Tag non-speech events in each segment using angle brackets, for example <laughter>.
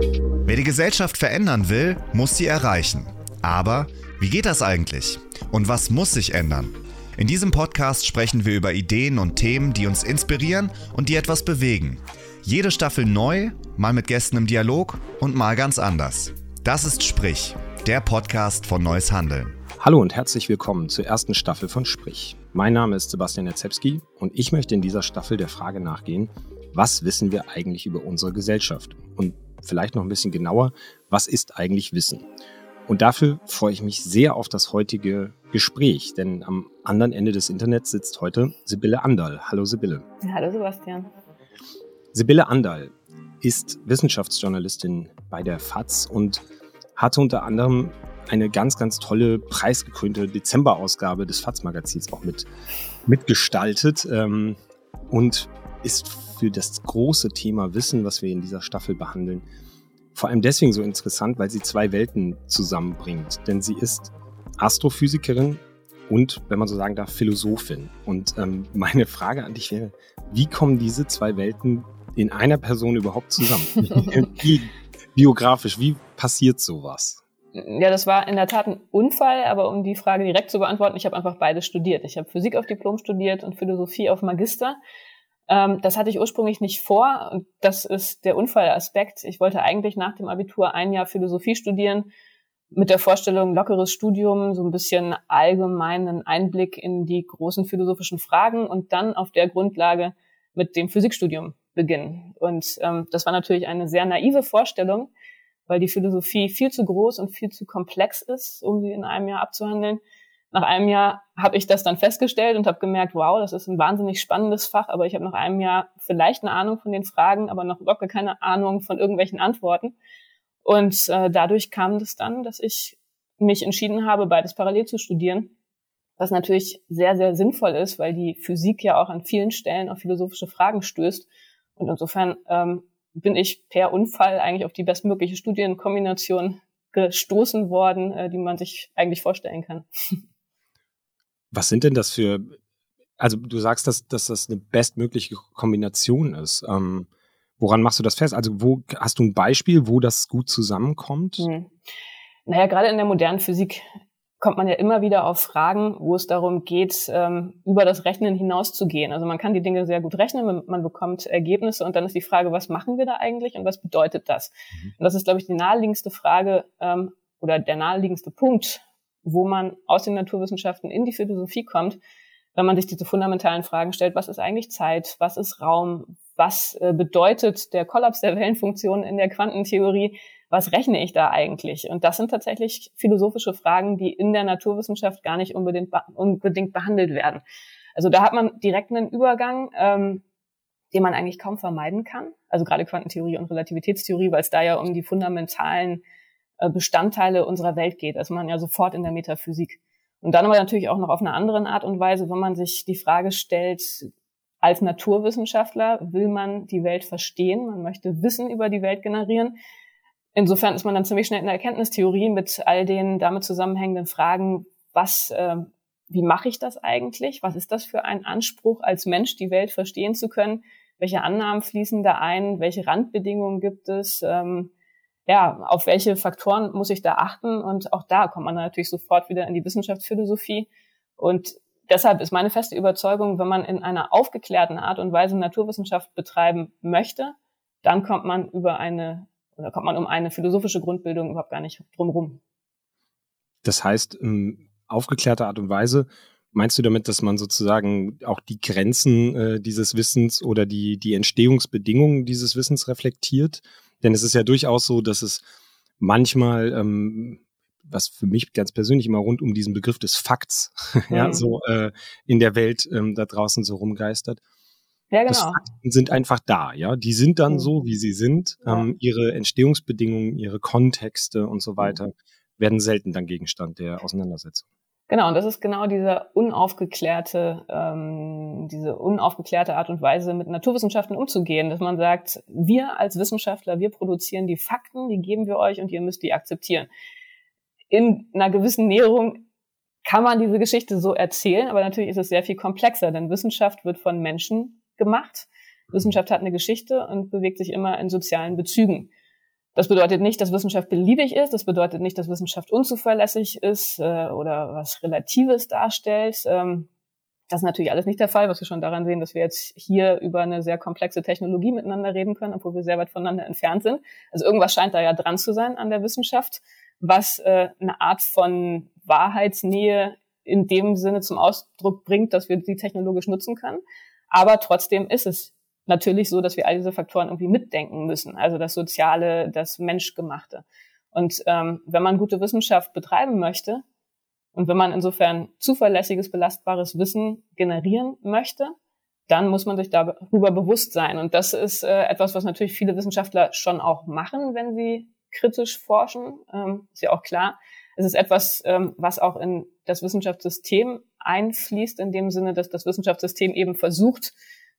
Wer die Gesellschaft verändern will, muss sie erreichen. Aber wie geht das eigentlich? Und was muss sich ändern? In diesem Podcast sprechen wir über Ideen und Themen, die uns inspirieren und die etwas bewegen. Jede Staffel neu, mal mit Gästen im Dialog und mal ganz anders. Das ist Sprich, der Podcast von Neues Handeln. Hallo und herzlich willkommen zur ersten Staffel von Sprich. Mein Name ist Sebastian Jarzewski und ich möchte in dieser Staffel der Frage nachgehen, was wissen wir eigentlich über unsere Gesellschaft? Und vielleicht noch ein bisschen genauer, was ist eigentlich Wissen? Und dafür freue ich mich sehr auf das heutige Gespräch, denn am anderen Ende des Internets sitzt heute Sibylle Andal. Hallo Sibylle. Hallo Sebastian. Sibylle Andal ist Wissenschaftsjournalistin bei der FAZ und hatte unter anderem eine ganz, ganz tolle, preisgekrönte Dezemberausgabe des FAZ-Magazins auch mit, mitgestaltet ähm, und ist für das große Thema Wissen, was wir in dieser Staffel behandeln, vor allem deswegen so interessant, weil sie zwei Welten zusammenbringt. Denn sie ist Astrophysikerin und, wenn man so sagen darf, Philosophin. Und ähm, meine Frage an dich wäre, wie kommen diese zwei Welten in einer Person überhaupt zusammen? <laughs> wie, biografisch, wie passiert sowas? Ja, das war in der Tat ein Unfall, aber um die Frage direkt zu beantworten, ich habe einfach beides studiert. Ich habe Physik auf Diplom studiert und Philosophie auf Magister. Ähm, das hatte ich ursprünglich nicht vor und das ist der Unfallaspekt. Ich wollte eigentlich nach dem Abitur ein Jahr Philosophie studieren mit der Vorstellung lockeres Studium, so ein bisschen allgemeinen Einblick in die großen philosophischen Fragen und dann auf der Grundlage mit dem Physikstudium beginnen. Und ähm, das war natürlich eine sehr naive Vorstellung, weil die Philosophie viel zu groß und viel zu komplex ist, um sie in einem Jahr abzuhandeln. Nach einem Jahr habe ich das dann festgestellt und habe gemerkt, wow, das ist ein wahnsinnig spannendes Fach, aber ich habe nach einem Jahr vielleicht eine Ahnung von den Fragen, aber noch überhaupt keine Ahnung von irgendwelchen Antworten. Und äh, dadurch kam es das dann, dass ich mich entschieden habe, beides parallel zu studieren, was natürlich sehr, sehr sinnvoll ist, weil die Physik ja auch an vielen Stellen auf philosophische Fragen stößt. Und insofern ähm, bin ich per Unfall eigentlich auf die bestmögliche Studienkombination gestoßen worden, äh, die man sich eigentlich vorstellen kann. <laughs> Was sind denn das für, also du sagst, dass, dass das eine bestmögliche Kombination ist. Ähm, woran machst du das fest? Also wo hast du ein Beispiel, wo das gut zusammenkommt? Hm. Naja, gerade in der modernen Physik kommt man ja immer wieder auf Fragen, wo es darum geht, ähm, über das Rechnen hinauszugehen. Also man kann die Dinge sehr gut rechnen, man bekommt Ergebnisse und dann ist die Frage, was machen wir da eigentlich und was bedeutet das? Mhm. Und das ist, glaube ich, die naheliegendste Frage ähm, oder der naheliegendste Punkt, wo man aus den Naturwissenschaften in die Philosophie kommt, wenn man sich diese fundamentalen Fragen stellt, was ist eigentlich Zeit, was ist Raum, was äh, bedeutet der Kollaps der Wellenfunktion in der Quantentheorie, was rechne ich da eigentlich? Und das sind tatsächlich philosophische Fragen, die in der Naturwissenschaft gar nicht unbedingt, unbedingt behandelt werden. Also da hat man direkt einen Übergang, ähm, den man eigentlich kaum vermeiden kann. Also gerade Quantentheorie und Relativitätstheorie, weil es da ja um die fundamentalen Bestandteile unserer Welt geht. Also man ja sofort in der Metaphysik. Und dann aber natürlich auch noch auf eine andere Art und Weise, wenn man sich die Frage stellt, als Naturwissenschaftler will man die Welt verstehen, man möchte Wissen über die Welt generieren. Insofern ist man dann ziemlich schnell in der Erkenntnistheorie mit all den damit zusammenhängenden Fragen, was, äh, wie mache ich das eigentlich? Was ist das für ein Anspruch, als Mensch die Welt verstehen zu können? Welche Annahmen fließen da ein? Welche Randbedingungen gibt es? Ähm, ja, auf welche Faktoren muss ich da achten? Und auch da kommt man natürlich sofort wieder in die Wissenschaftsphilosophie. Und deshalb ist meine feste Überzeugung, wenn man in einer aufgeklärten Art und Weise Naturwissenschaft betreiben möchte, dann kommt man über eine, oder kommt man um eine philosophische Grundbildung überhaupt gar nicht drumherum. Das heißt, in aufgeklärter Art und Weise Meinst du damit, dass man sozusagen auch die Grenzen äh, dieses Wissens oder die, die Entstehungsbedingungen dieses Wissens reflektiert? Denn es ist ja durchaus so, dass es manchmal, ähm, was für mich ganz persönlich immer rund um diesen Begriff des Fakts, <laughs> mhm. ja, so äh, in der Welt ähm, da draußen so rumgeistert. Ja, genau. Fakten sind einfach da, ja. Die sind dann mhm. so, wie sie sind. Ja. Ähm, ihre Entstehungsbedingungen, ihre Kontexte und so weiter mhm. werden selten dann Gegenstand der Auseinandersetzung. Genau, und das ist genau diese unaufgeklärte, ähm, diese unaufgeklärte Art und Weise, mit Naturwissenschaften umzugehen, dass man sagt, wir als Wissenschaftler, wir produzieren die Fakten, die geben wir euch und ihr müsst die akzeptieren. In einer gewissen Näherung kann man diese Geschichte so erzählen, aber natürlich ist es sehr viel komplexer, denn Wissenschaft wird von Menschen gemacht. Wissenschaft hat eine Geschichte und bewegt sich immer in sozialen Bezügen. Das bedeutet nicht, dass Wissenschaft beliebig ist. Das bedeutet nicht, dass Wissenschaft unzuverlässig ist äh, oder was Relatives darstellt. Ähm, das ist natürlich alles nicht der Fall, was wir schon daran sehen, dass wir jetzt hier über eine sehr komplexe Technologie miteinander reden können, obwohl wir sehr weit voneinander entfernt sind. Also irgendwas scheint da ja dran zu sein an der Wissenschaft, was äh, eine Art von Wahrheitsnähe in dem Sinne zum Ausdruck bringt, dass wir die technologisch nutzen können. Aber trotzdem ist es natürlich so, dass wir all diese Faktoren irgendwie mitdenken müssen. Also das Soziale, das Menschgemachte. Und ähm, wenn man gute Wissenschaft betreiben möchte, und wenn man insofern zuverlässiges, belastbares Wissen generieren möchte, dann muss man sich darüber bewusst sein. Und das ist äh, etwas, was natürlich viele Wissenschaftler schon auch machen, wenn sie kritisch forschen. Ähm, ist ja auch klar. Es ist etwas, ähm, was auch in das Wissenschaftssystem einfließt, in dem Sinne, dass das Wissenschaftssystem eben versucht,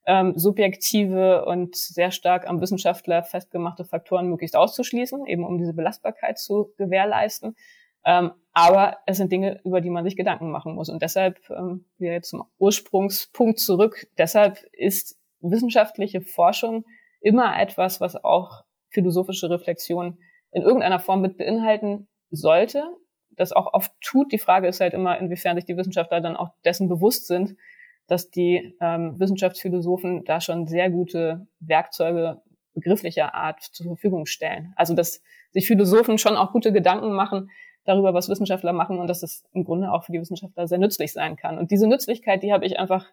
ähm, subjektive und sehr stark am Wissenschaftler festgemachte Faktoren möglichst auszuschließen, eben um diese Belastbarkeit zu gewährleisten. Ähm, aber es sind Dinge, über die man sich Gedanken machen muss. Und deshalb, ähm, wir jetzt zum Ursprungspunkt zurück, deshalb ist wissenschaftliche Forschung immer etwas, was auch philosophische Reflexion in irgendeiner Form mit beinhalten sollte. Das auch oft tut. Die Frage ist halt immer, inwiefern sich die Wissenschaftler dann auch dessen bewusst sind, dass die ähm, Wissenschaftsphilosophen da schon sehr gute Werkzeuge begrifflicher Art zur Verfügung stellen. Also dass sich Philosophen schon auch gute Gedanken machen, darüber, was Wissenschaftler machen und dass es im Grunde auch für die Wissenschaftler sehr nützlich sein kann. Und diese Nützlichkeit, die habe ich einfach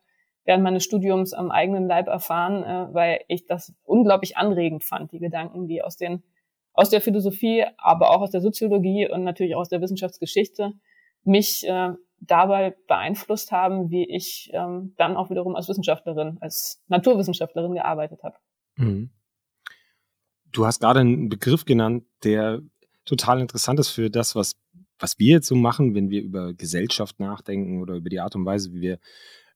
während meines Studiums am eigenen Leib erfahren, äh, weil ich das unglaublich anregend fand, die Gedanken, die aus den aus der Philosophie, aber auch aus der Soziologie und natürlich auch aus der Wissenschaftsgeschichte mich äh, dabei beeinflusst haben, wie ich ähm, dann auch wiederum als Wissenschaftlerin, als Naturwissenschaftlerin gearbeitet habe. Mhm. Du hast gerade einen Begriff genannt, der total interessant ist für das, was, was wir jetzt so machen, wenn wir über Gesellschaft nachdenken oder über die Art und Weise, wie wir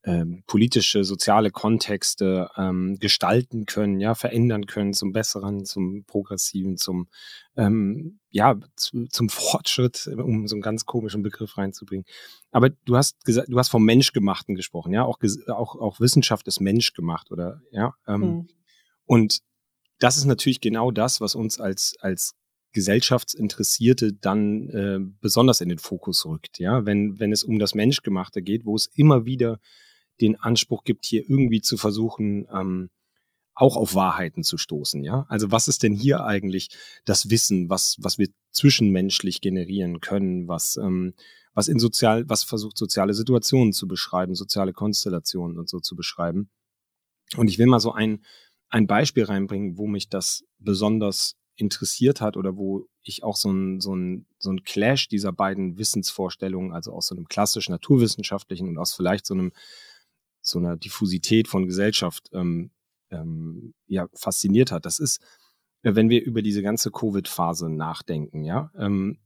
ähm, politische, soziale Kontexte ähm, gestalten können, ja, verändern können zum Besseren, zum Progressiven, zum, ähm, ja, zu, zum Fortschritt, um so einen ganz komischen Begriff reinzubringen. Aber du hast gesagt, du hast vom Menschgemachten gesprochen, ja, auch, auch, auch Wissenschaft ist menschgemacht, oder, ja. Ähm, mhm. Und das ist natürlich genau das, was uns als, als Gesellschaftsinteressierte dann äh, besonders in den Fokus rückt, ja, wenn, wenn es um das Menschgemachte geht, wo es immer wieder den Anspruch gibt, hier irgendwie zu versuchen, ähm, auch auf Wahrheiten zu stoßen, ja. Also was ist denn hier eigentlich das Wissen, was, was wir zwischenmenschlich generieren können, was, ähm, was in sozial, was versucht, soziale Situationen zu beschreiben, soziale Konstellationen und so zu beschreiben. Und ich will mal so ein, ein Beispiel reinbringen, wo mich das besonders interessiert hat oder wo ich auch so ein, so ein, so ein Clash dieser beiden Wissensvorstellungen, also aus so einem klassisch naturwissenschaftlichen und aus vielleicht so einem, so einer Diffusität von Gesellschaft, ähm, ähm, ja, fasziniert hat. Das ist, äh, wenn wir über diese ganze Covid-Phase nachdenken, ja, ähm,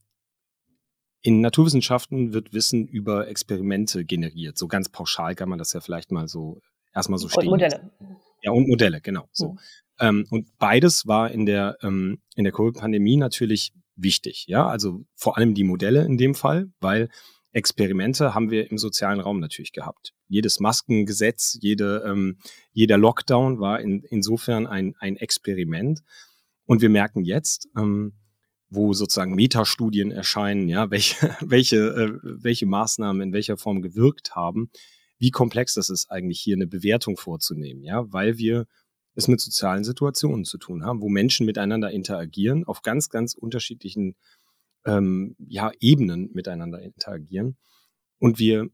in Naturwissenschaften wird Wissen über Experimente generiert. So ganz pauschal kann man das ja vielleicht mal so erstmal so stehen. Und Modelle. Ja, und Modelle, genau. So. Mhm. Ähm, und beides war in der, ähm, in der Covid-Pandemie natürlich wichtig. Ja, also vor allem die Modelle in dem Fall, weil Experimente haben wir im sozialen Raum natürlich gehabt. Jedes Maskengesetz, jede, ähm, jeder Lockdown war in, insofern ein, ein Experiment. Und wir merken jetzt, ähm, wo sozusagen Metastudien erscheinen, ja, welche, <laughs> welche, äh, welche Maßnahmen in welcher Form gewirkt haben, wie komplex das ist eigentlich hier eine Bewertung vorzunehmen, ja, weil wir es mit sozialen Situationen zu tun haben, wo Menschen miteinander interagieren, auf ganz, ganz unterschiedlichen ähm, ja, Ebenen miteinander interagieren. Und wir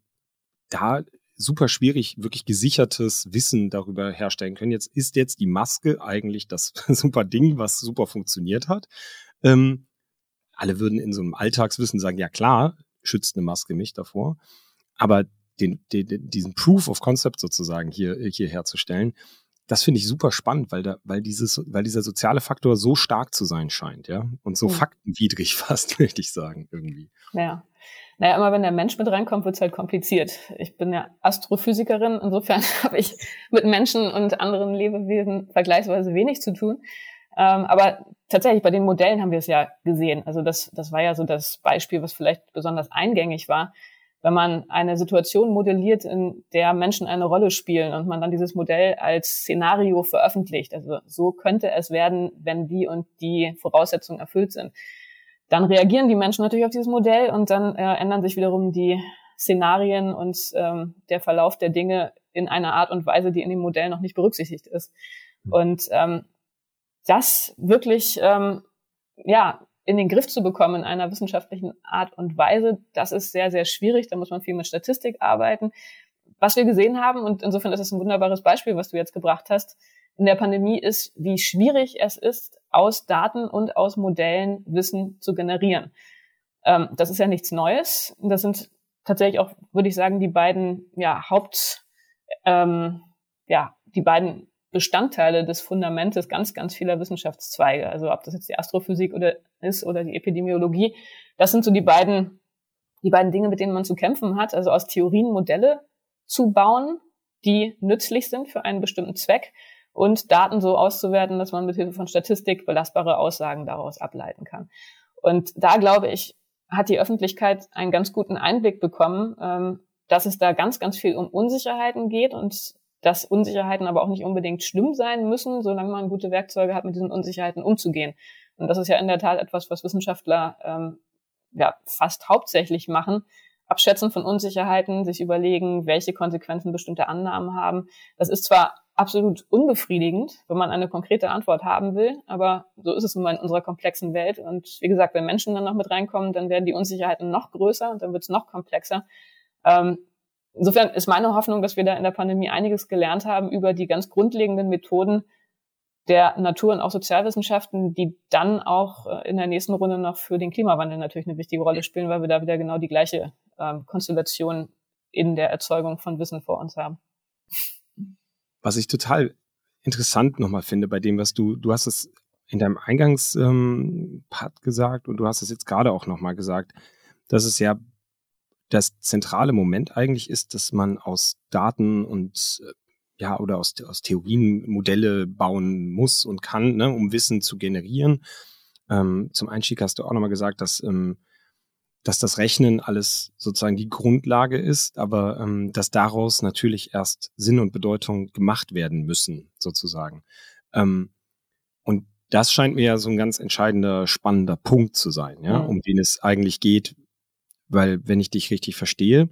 da super schwierig wirklich gesichertes Wissen darüber herstellen können. Jetzt ist jetzt die Maske eigentlich das <laughs> super Ding, was super funktioniert hat. Ähm, alle würden in so einem Alltagswissen sagen, ja klar, schützt eine Maske mich davor. Aber den, den, diesen Proof of Concept sozusagen hier, hier herzustellen, das finde ich super spannend, weil da, weil dieses, weil dieser soziale Faktor so stark zu sein scheint, ja. Und so mhm. faktenwidrig <laughs> fast, möchte ich sagen, irgendwie. Ja. Naja, immer wenn der Mensch mit reinkommt, wird es halt kompliziert. Ich bin ja Astrophysikerin, insofern <laughs> habe ich mit Menschen und anderen Lebewesen vergleichsweise wenig zu tun. Ähm, aber tatsächlich, bei den Modellen haben wir es ja gesehen. Also das, das war ja so das Beispiel, was vielleicht besonders eingängig war wenn man eine Situation modelliert, in der Menschen eine Rolle spielen und man dann dieses Modell als Szenario veröffentlicht. Also so könnte es werden, wenn die und die Voraussetzungen erfüllt sind. Dann reagieren die Menschen natürlich auf dieses Modell und dann äh, ändern sich wiederum die Szenarien und ähm, der Verlauf der Dinge in einer Art und Weise, die in dem Modell noch nicht berücksichtigt ist. Hm. Und ähm, das wirklich ähm, ja in den Griff zu bekommen in einer wissenschaftlichen Art und Weise, das ist sehr, sehr schwierig. Da muss man viel mit Statistik arbeiten. Was wir gesehen haben, und insofern ist es ein wunderbares Beispiel, was du jetzt gebracht hast, in der Pandemie ist, wie schwierig es ist, aus Daten und aus Modellen Wissen zu generieren. Ähm, das ist ja nichts Neues. Das sind tatsächlich auch, würde ich sagen, die beiden ja, Haupt, ähm, ja, die beiden Bestandteile des Fundamentes ganz, ganz vieler Wissenschaftszweige. Also ob das jetzt die Astrophysik oder ist oder die Epidemiologie. Das sind so die beiden, die beiden Dinge, mit denen man zu kämpfen hat. Also aus Theorien Modelle zu bauen, die nützlich sind für einen bestimmten Zweck und Daten so auszuwerten, dass man mit Hilfe von Statistik belastbare Aussagen daraus ableiten kann. Und da glaube ich, hat die Öffentlichkeit einen ganz guten Einblick bekommen, ähm, dass es da ganz, ganz viel um Unsicherheiten geht und dass Unsicherheiten aber auch nicht unbedingt schlimm sein müssen, solange man gute Werkzeuge hat, mit diesen Unsicherheiten umzugehen. Und das ist ja in der Tat etwas, was Wissenschaftler ähm, ja fast hauptsächlich machen. Abschätzen von Unsicherheiten, sich überlegen, welche Konsequenzen bestimmte Annahmen haben. Das ist zwar absolut unbefriedigend, wenn man eine konkrete Antwort haben will, aber so ist es immer in unserer komplexen Welt. Und wie gesagt, wenn Menschen dann noch mit reinkommen, dann werden die Unsicherheiten noch größer und dann wird es noch komplexer. Ähm, insofern ist meine Hoffnung, dass wir da in der Pandemie einiges gelernt haben über die ganz grundlegenden Methoden der Natur- und auch Sozialwissenschaften, die dann auch äh, in der nächsten Runde noch für den Klimawandel natürlich eine wichtige Rolle spielen, weil wir da wieder genau die gleiche ähm, Konstellation in der Erzeugung von Wissen vor uns haben. Was ich total interessant nochmal finde bei dem, was du, du hast es in deinem Eingangspart ähm, gesagt und du hast es jetzt gerade auch nochmal gesagt, dass es ja das zentrale Moment eigentlich ist, dass man aus Daten und äh, ja, oder aus, aus Theorien Modelle bauen muss und kann, ne, um Wissen zu generieren. Ähm, zum Einstieg hast du auch nochmal gesagt, dass, ähm, dass das Rechnen alles sozusagen die Grundlage ist, aber ähm, dass daraus natürlich erst Sinn und Bedeutung gemacht werden müssen, sozusagen. Ähm, und das scheint mir ja so ein ganz entscheidender, spannender Punkt zu sein, ja, mhm. um den es eigentlich geht, weil, wenn ich dich richtig verstehe,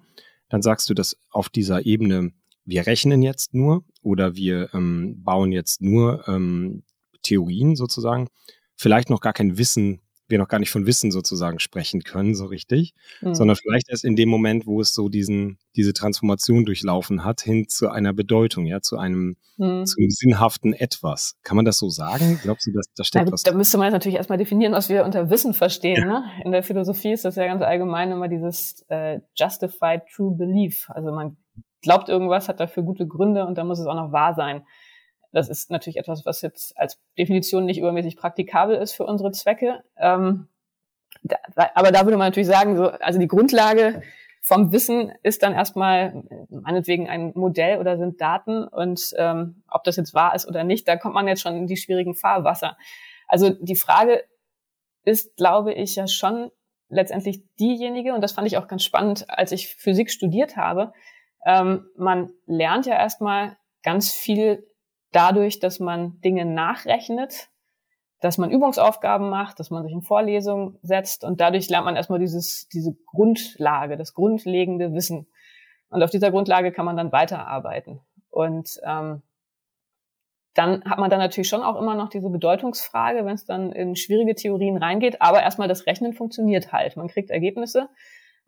dann sagst du, dass auf dieser Ebene, wir rechnen jetzt nur oder wir ähm, bauen jetzt nur ähm, Theorien sozusagen, vielleicht noch gar kein Wissen wir noch gar nicht von Wissen sozusagen sprechen können, so richtig, mhm. sondern vielleicht erst in dem Moment, wo es so diesen, diese Transformation durchlaufen hat, hin zu einer Bedeutung, ja, zu einem, mhm. zu einem sinnhaften Etwas. Kann man das so sagen? Glaubst du, dass da steckt ja, was? Da müsste man jetzt natürlich erstmal definieren, was wir unter Wissen verstehen. Ja. Ne? In der Philosophie ist das ja ganz allgemein immer dieses äh, Justified True Belief. Also man glaubt irgendwas, hat dafür gute Gründe und dann muss es auch noch wahr sein. Das ist natürlich etwas, was jetzt als Definition nicht übermäßig praktikabel ist für unsere Zwecke. Ähm, da, aber da würde man natürlich sagen, so, also die Grundlage vom Wissen ist dann erstmal meinetwegen ein Modell oder sind Daten und ähm, ob das jetzt wahr ist oder nicht, da kommt man jetzt schon in die schwierigen Fahrwasser. Also die Frage ist, glaube ich, ja schon letztendlich diejenige, und das fand ich auch ganz spannend, als ich Physik studiert habe. Ähm, man lernt ja erstmal ganz viel dadurch, dass man Dinge nachrechnet, dass man Übungsaufgaben macht, dass man sich in Vorlesungen setzt und dadurch lernt man erstmal dieses, diese Grundlage, das grundlegende Wissen. Und auf dieser Grundlage kann man dann weiterarbeiten. Und ähm, dann hat man dann natürlich schon auch immer noch diese Bedeutungsfrage, wenn es dann in schwierige Theorien reingeht. Aber erstmal das Rechnen funktioniert halt. Man kriegt Ergebnisse.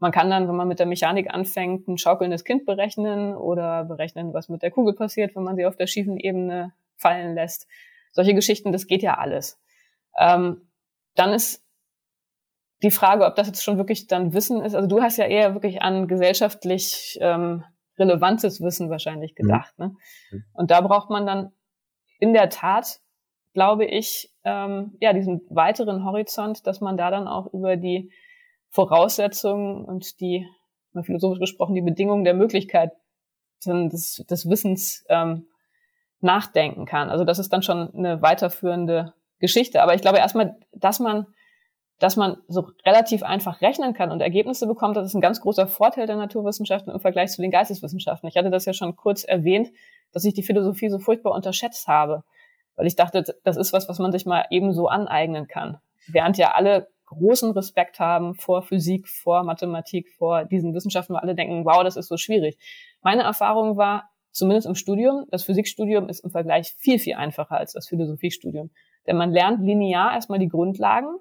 Man kann dann, wenn man mit der Mechanik anfängt, ein schaukelndes Kind berechnen oder berechnen, was mit der Kugel passiert, wenn man sie auf der schiefen Ebene fallen lässt. Solche Geschichten, das geht ja alles. Ähm, dann ist die Frage, ob das jetzt schon wirklich dann Wissen ist. Also du hast ja eher wirklich an gesellschaftlich ähm, relevantes Wissen wahrscheinlich mhm. gedacht. Mhm. Ne? Und da braucht man dann in der Tat, glaube ich, ähm, ja diesen weiteren Horizont, dass man da dann auch über die Voraussetzungen und die, mal philosophisch gesprochen, die Bedingungen der Möglichkeit des, des Wissens ähm, nachdenken kann. Also das ist dann schon eine weiterführende Geschichte. Aber ich glaube erstmal, dass man dass man so relativ einfach rechnen kann und Ergebnisse bekommt, das ist ein ganz großer Vorteil der Naturwissenschaften im Vergleich zu den Geisteswissenschaften. Ich hatte das ja schon kurz erwähnt, dass ich die Philosophie so furchtbar unterschätzt habe, weil ich dachte, das ist was, was man sich mal ebenso aneignen kann. Während ja alle großen Respekt haben vor Physik, vor Mathematik, vor diesen Wissenschaften, wo alle denken, wow, das ist so schwierig. Meine Erfahrung war, zumindest im Studium, das Physikstudium ist im Vergleich viel, viel einfacher als das Philosophiestudium. Denn man lernt linear erstmal die Grundlagen,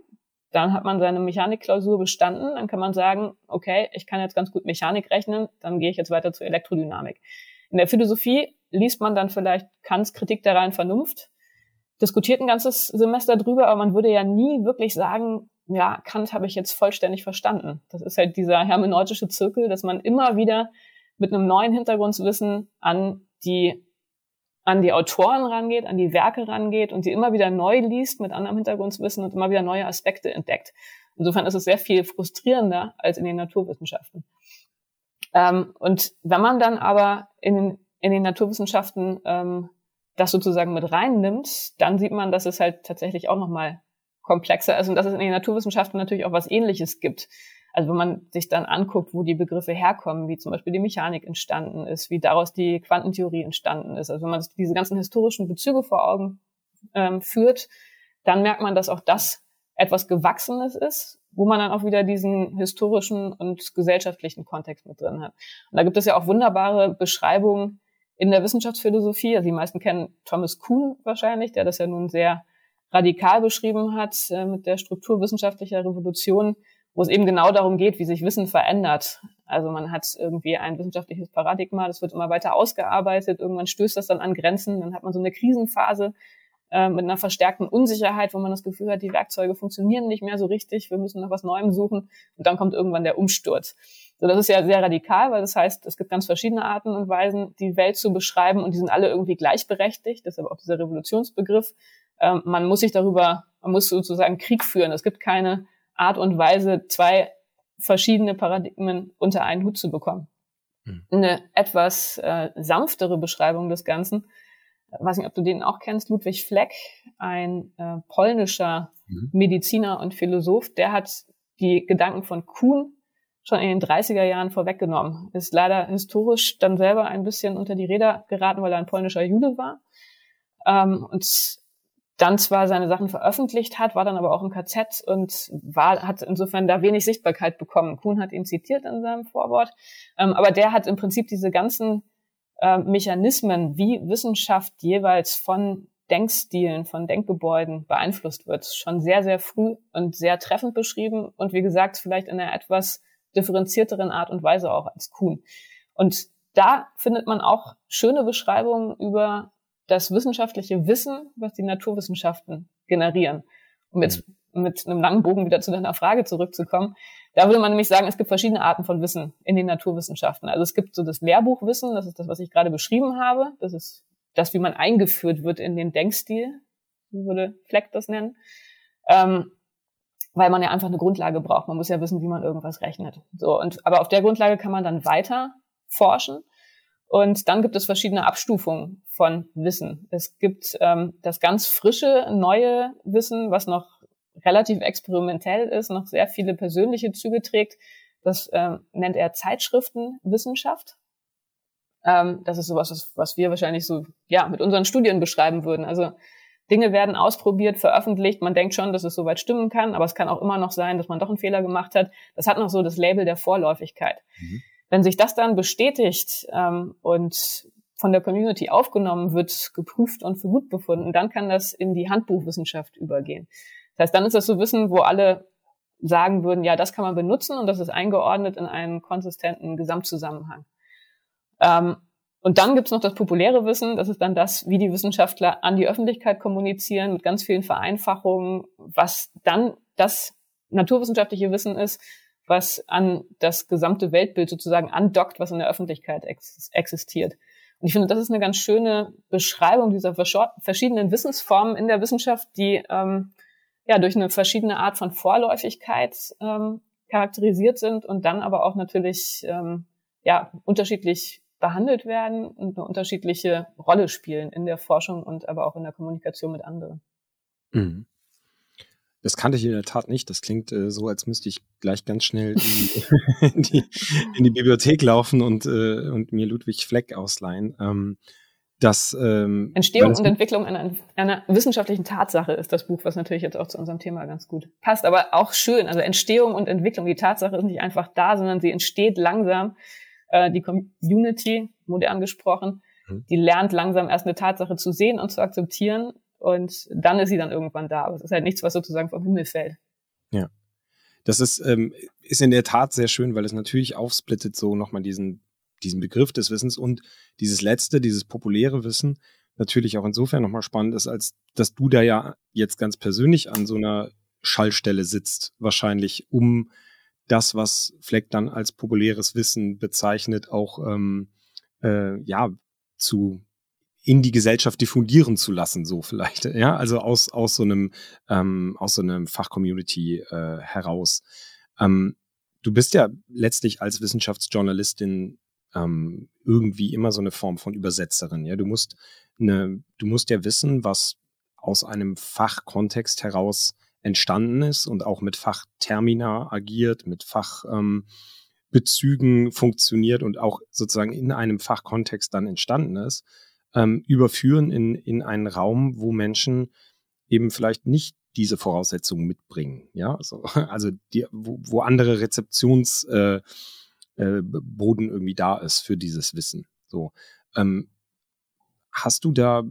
dann hat man seine Mechanikklausur bestanden, dann kann man sagen, okay, ich kann jetzt ganz gut Mechanik rechnen, dann gehe ich jetzt weiter zur Elektrodynamik. In der Philosophie liest man dann vielleicht Kants Kritik der reinen Vernunft, diskutiert ein ganzes Semester drüber, aber man würde ja nie wirklich sagen, ja, Kant habe ich jetzt vollständig verstanden. Das ist halt dieser hermeneutische Zirkel, dass man immer wieder mit einem neuen Hintergrundwissen an die an die Autoren rangeht, an die Werke rangeht und sie immer wieder neu liest mit anderem Hintergrundwissen und immer wieder neue Aspekte entdeckt. Insofern ist es sehr viel frustrierender als in den Naturwissenschaften. Ähm, und wenn man dann aber in den, in den Naturwissenschaften ähm, das sozusagen mit reinnimmt, dann sieht man, dass es halt tatsächlich auch nochmal komplexer ist und dass es in den Naturwissenschaften natürlich auch was Ähnliches gibt. Also wenn man sich dann anguckt, wo die Begriffe herkommen, wie zum Beispiel die Mechanik entstanden ist, wie daraus die Quantentheorie entstanden ist, also wenn man sich diese ganzen historischen Bezüge vor Augen ähm, führt, dann merkt man, dass auch das etwas Gewachsenes ist, wo man dann auch wieder diesen historischen und gesellschaftlichen Kontext mit drin hat. Und da gibt es ja auch wunderbare Beschreibungen in der Wissenschaftsphilosophie. Also die meisten kennen Thomas Kuhn wahrscheinlich, der das ja nun sehr radikal beschrieben hat äh, mit der Struktur wissenschaftlicher Revolution wo es eben genau darum geht, wie sich Wissen verändert. Also man hat irgendwie ein wissenschaftliches Paradigma, das wird immer weiter ausgearbeitet, irgendwann stößt das dann an Grenzen, dann hat man so eine Krisenphase äh, mit einer verstärkten Unsicherheit, wo man das Gefühl hat, die Werkzeuge funktionieren nicht mehr so richtig, wir müssen nach was Neuem suchen und dann kommt irgendwann der Umsturz. So, das ist ja sehr radikal, weil das heißt, es gibt ganz verschiedene Arten und Weisen, die Welt zu beschreiben und die sind alle irgendwie gleichberechtigt, deshalb auch dieser Revolutionsbegriff. Ähm, man muss sich darüber, man muss sozusagen Krieg führen. Es gibt keine Art und Weise, zwei verschiedene Paradigmen unter einen Hut zu bekommen. Hm. Eine etwas äh, sanftere Beschreibung des Ganzen, weiß nicht, ob du den auch kennst, Ludwig Fleck, ein äh, polnischer mhm. Mediziner und Philosoph, der hat die Gedanken von Kuhn schon in den 30er Jahren vorweggenommen. Ist leider historisch dann selber ein bisschen unter die Räder geraten, weil er ein polnischer Jude war. Ähm, und dann zwar seine Sachen veröffentlicht hat, war dann aber auch im KZ und war, hat insofern da wenig Sichtbarkeit bekommen. Kuhn hat ihn zitiert in seinem Vorwort, ähm, aber der hat im Prinzip diese ganzen äh, Mechanismen, wie Wissenschaft jeweils von Denkstilen, von Denkgebäuden beeinflusst wird, schon sehr, sehr früh und sehr treffend beschrieben und wie gesagt, vielleicht in einer etwas differenzierteren Art und Weise auch als Kuhn. Und da findet man auch schöne Beschreibungen über das wissenschaftliche Wissen, was die Naturwissenschaften generieren. Um jetzt mhm. mit einem langen Bogen wieder zu deiner Frage zurückzukommen. Da würde man nämlich sagen, es gibt verschiedene Arten von Wissen in den Naturwissenschaften. Also es gibt so das Lehrbuchwissen, das ist das, was ich gerade beschrieben habe. Das ist das, wie man eingeführt wird in den Denkstil, so würde Fleck das nennen. Ähm, weil man ja einfach eine Grundlage braucht. Man muss ja wissen, wie man irgendwas rechnet. So und aber auf der Grundlage kann man dann weiter forschen und dann gibt es verschiedene Abstufungen von Wissen. Es gibt ähm, das ganz frische, neue Wissen, was noch relativ experimentell ist, noch sehr viele persönliche Züge trägt. Das ähm, nennt er Zeitschriftenwissenschaft. Ähm, das ist sowas, was, was wir wahrscheinlich so ja mit unseren Studien beschreiben würden. Also Dinge werden ausprobiert, veröffentlicht. Man denkt schon, dass es soweit stimmen kann, aber es kann auch immer noch sein, dass man doch einen Fehler gemacht hat. Das hat noch so das Label der Vorläufigkeit. Mhm. Wenn sich das dann bestätigt ähm, und von der Community aufgenommen wird, geprüft und für gut befunden, dann kann das in die Handbuchwissenschaft übergehen. Das heißt, dann ist das so Wissen, wo alle sagen würden, ja, das kann man benutzen und das ist eingeordnet in einen konsistenten Gesamtzusammenhang. Ähm, und dann gibt's noch das populäre Wissen, das ist dann das, wie die Wissenschaftler an die Öffentlichkeit kommunizieren, mit ganz vielen Vereinfachungen, was dann das naturwissenschaftliche Wissen ist, was an das gesamte Weltbild sozusagen andockt, was in der Öffentlichkeit ex existiert. Und ich finde, das ist eine ganz schöne Beschreibung dieser verschiedenen Wissensformen in der Wissenschaft, die ähm, ja durch eine verschiedene Art von Vorläufigkeit ähm, charakterisiert sind und dann aber auch natürlich ähm, ja unterschiedlich behandelt werden und eine unterschiedliche Rolle spielen in der Forschung und aber auch in der Kommunikation mit anderen. Mhm. Das kannte ich in der Tat nicht. Das klingt äh, so, als müsste ich gleich ganz schnell in, <laughs> <laughs> in, die, in die, Bibliothek laufen und, äh, und mir Ludwig Fleck ausleihen. Ähm, das, ähm, Entstehung das und Entwicklung einer, einer wissenschaftlichen Tatsache ist das Buch, was natürlich jetzt auch zu unserem Thema ganz gut passt, aber auch schön. Also Entstehung und Entwicklung, die Tatsache ist nicht einfach da, sondern sie entsteht langsam. Äh, die Community, modern gesprochen, mhm. die lernt langsam erst eine Tatsache zu sehen und zu akzeptieren und dann ist sie dann irgendwann da. Aber es ist halt nichts, was sozusagen vom Himmel fällt. Ja. Das ist, ähm, ist in der Tat sehr schön, weil es natürlich aufsplittet so nochmal diesen diesen Begriff des Wissens und dieses letzte, dieses populäre Wissen natürlich auch insofern nochmal spannend ist, als dass du da ja jetzt ganz persönlich an so einer Schallstelle sitzt, wahrscheinlich um das, was Fleck dann als populäres Wissen bezeichnet, auch ähm, äh, ja zu in die Gesellschaft diffundieren zu lassen, so vielleicht, ja, also aus aus so einem ähm, aus so einem Fachcommunity äh, heraus. Ähm, du bist ja letztlich als Wissenschaftsjournalistin ähm, irgendwie immer so eine Form von Übersetzerin. Ja, du musst eine, du musst ja wissen, was aus einem Fachkontext heraus entstanden ist und auch mit Fachtermina agiert, mit Fachbezügen ähm, funktioniert und auch sozusagen in einem Fachkontext dann entstanden ist, ähm, überführen in, in einen Raum, wo Menschen eben vielleicht nicht diese Voraussetzungen mitbringen. Ja, also, <laughs> also die, wo, wo andere Rezeptions äh, äh, irgendwie da ist für dieses Wissen. So, ähm, hast du da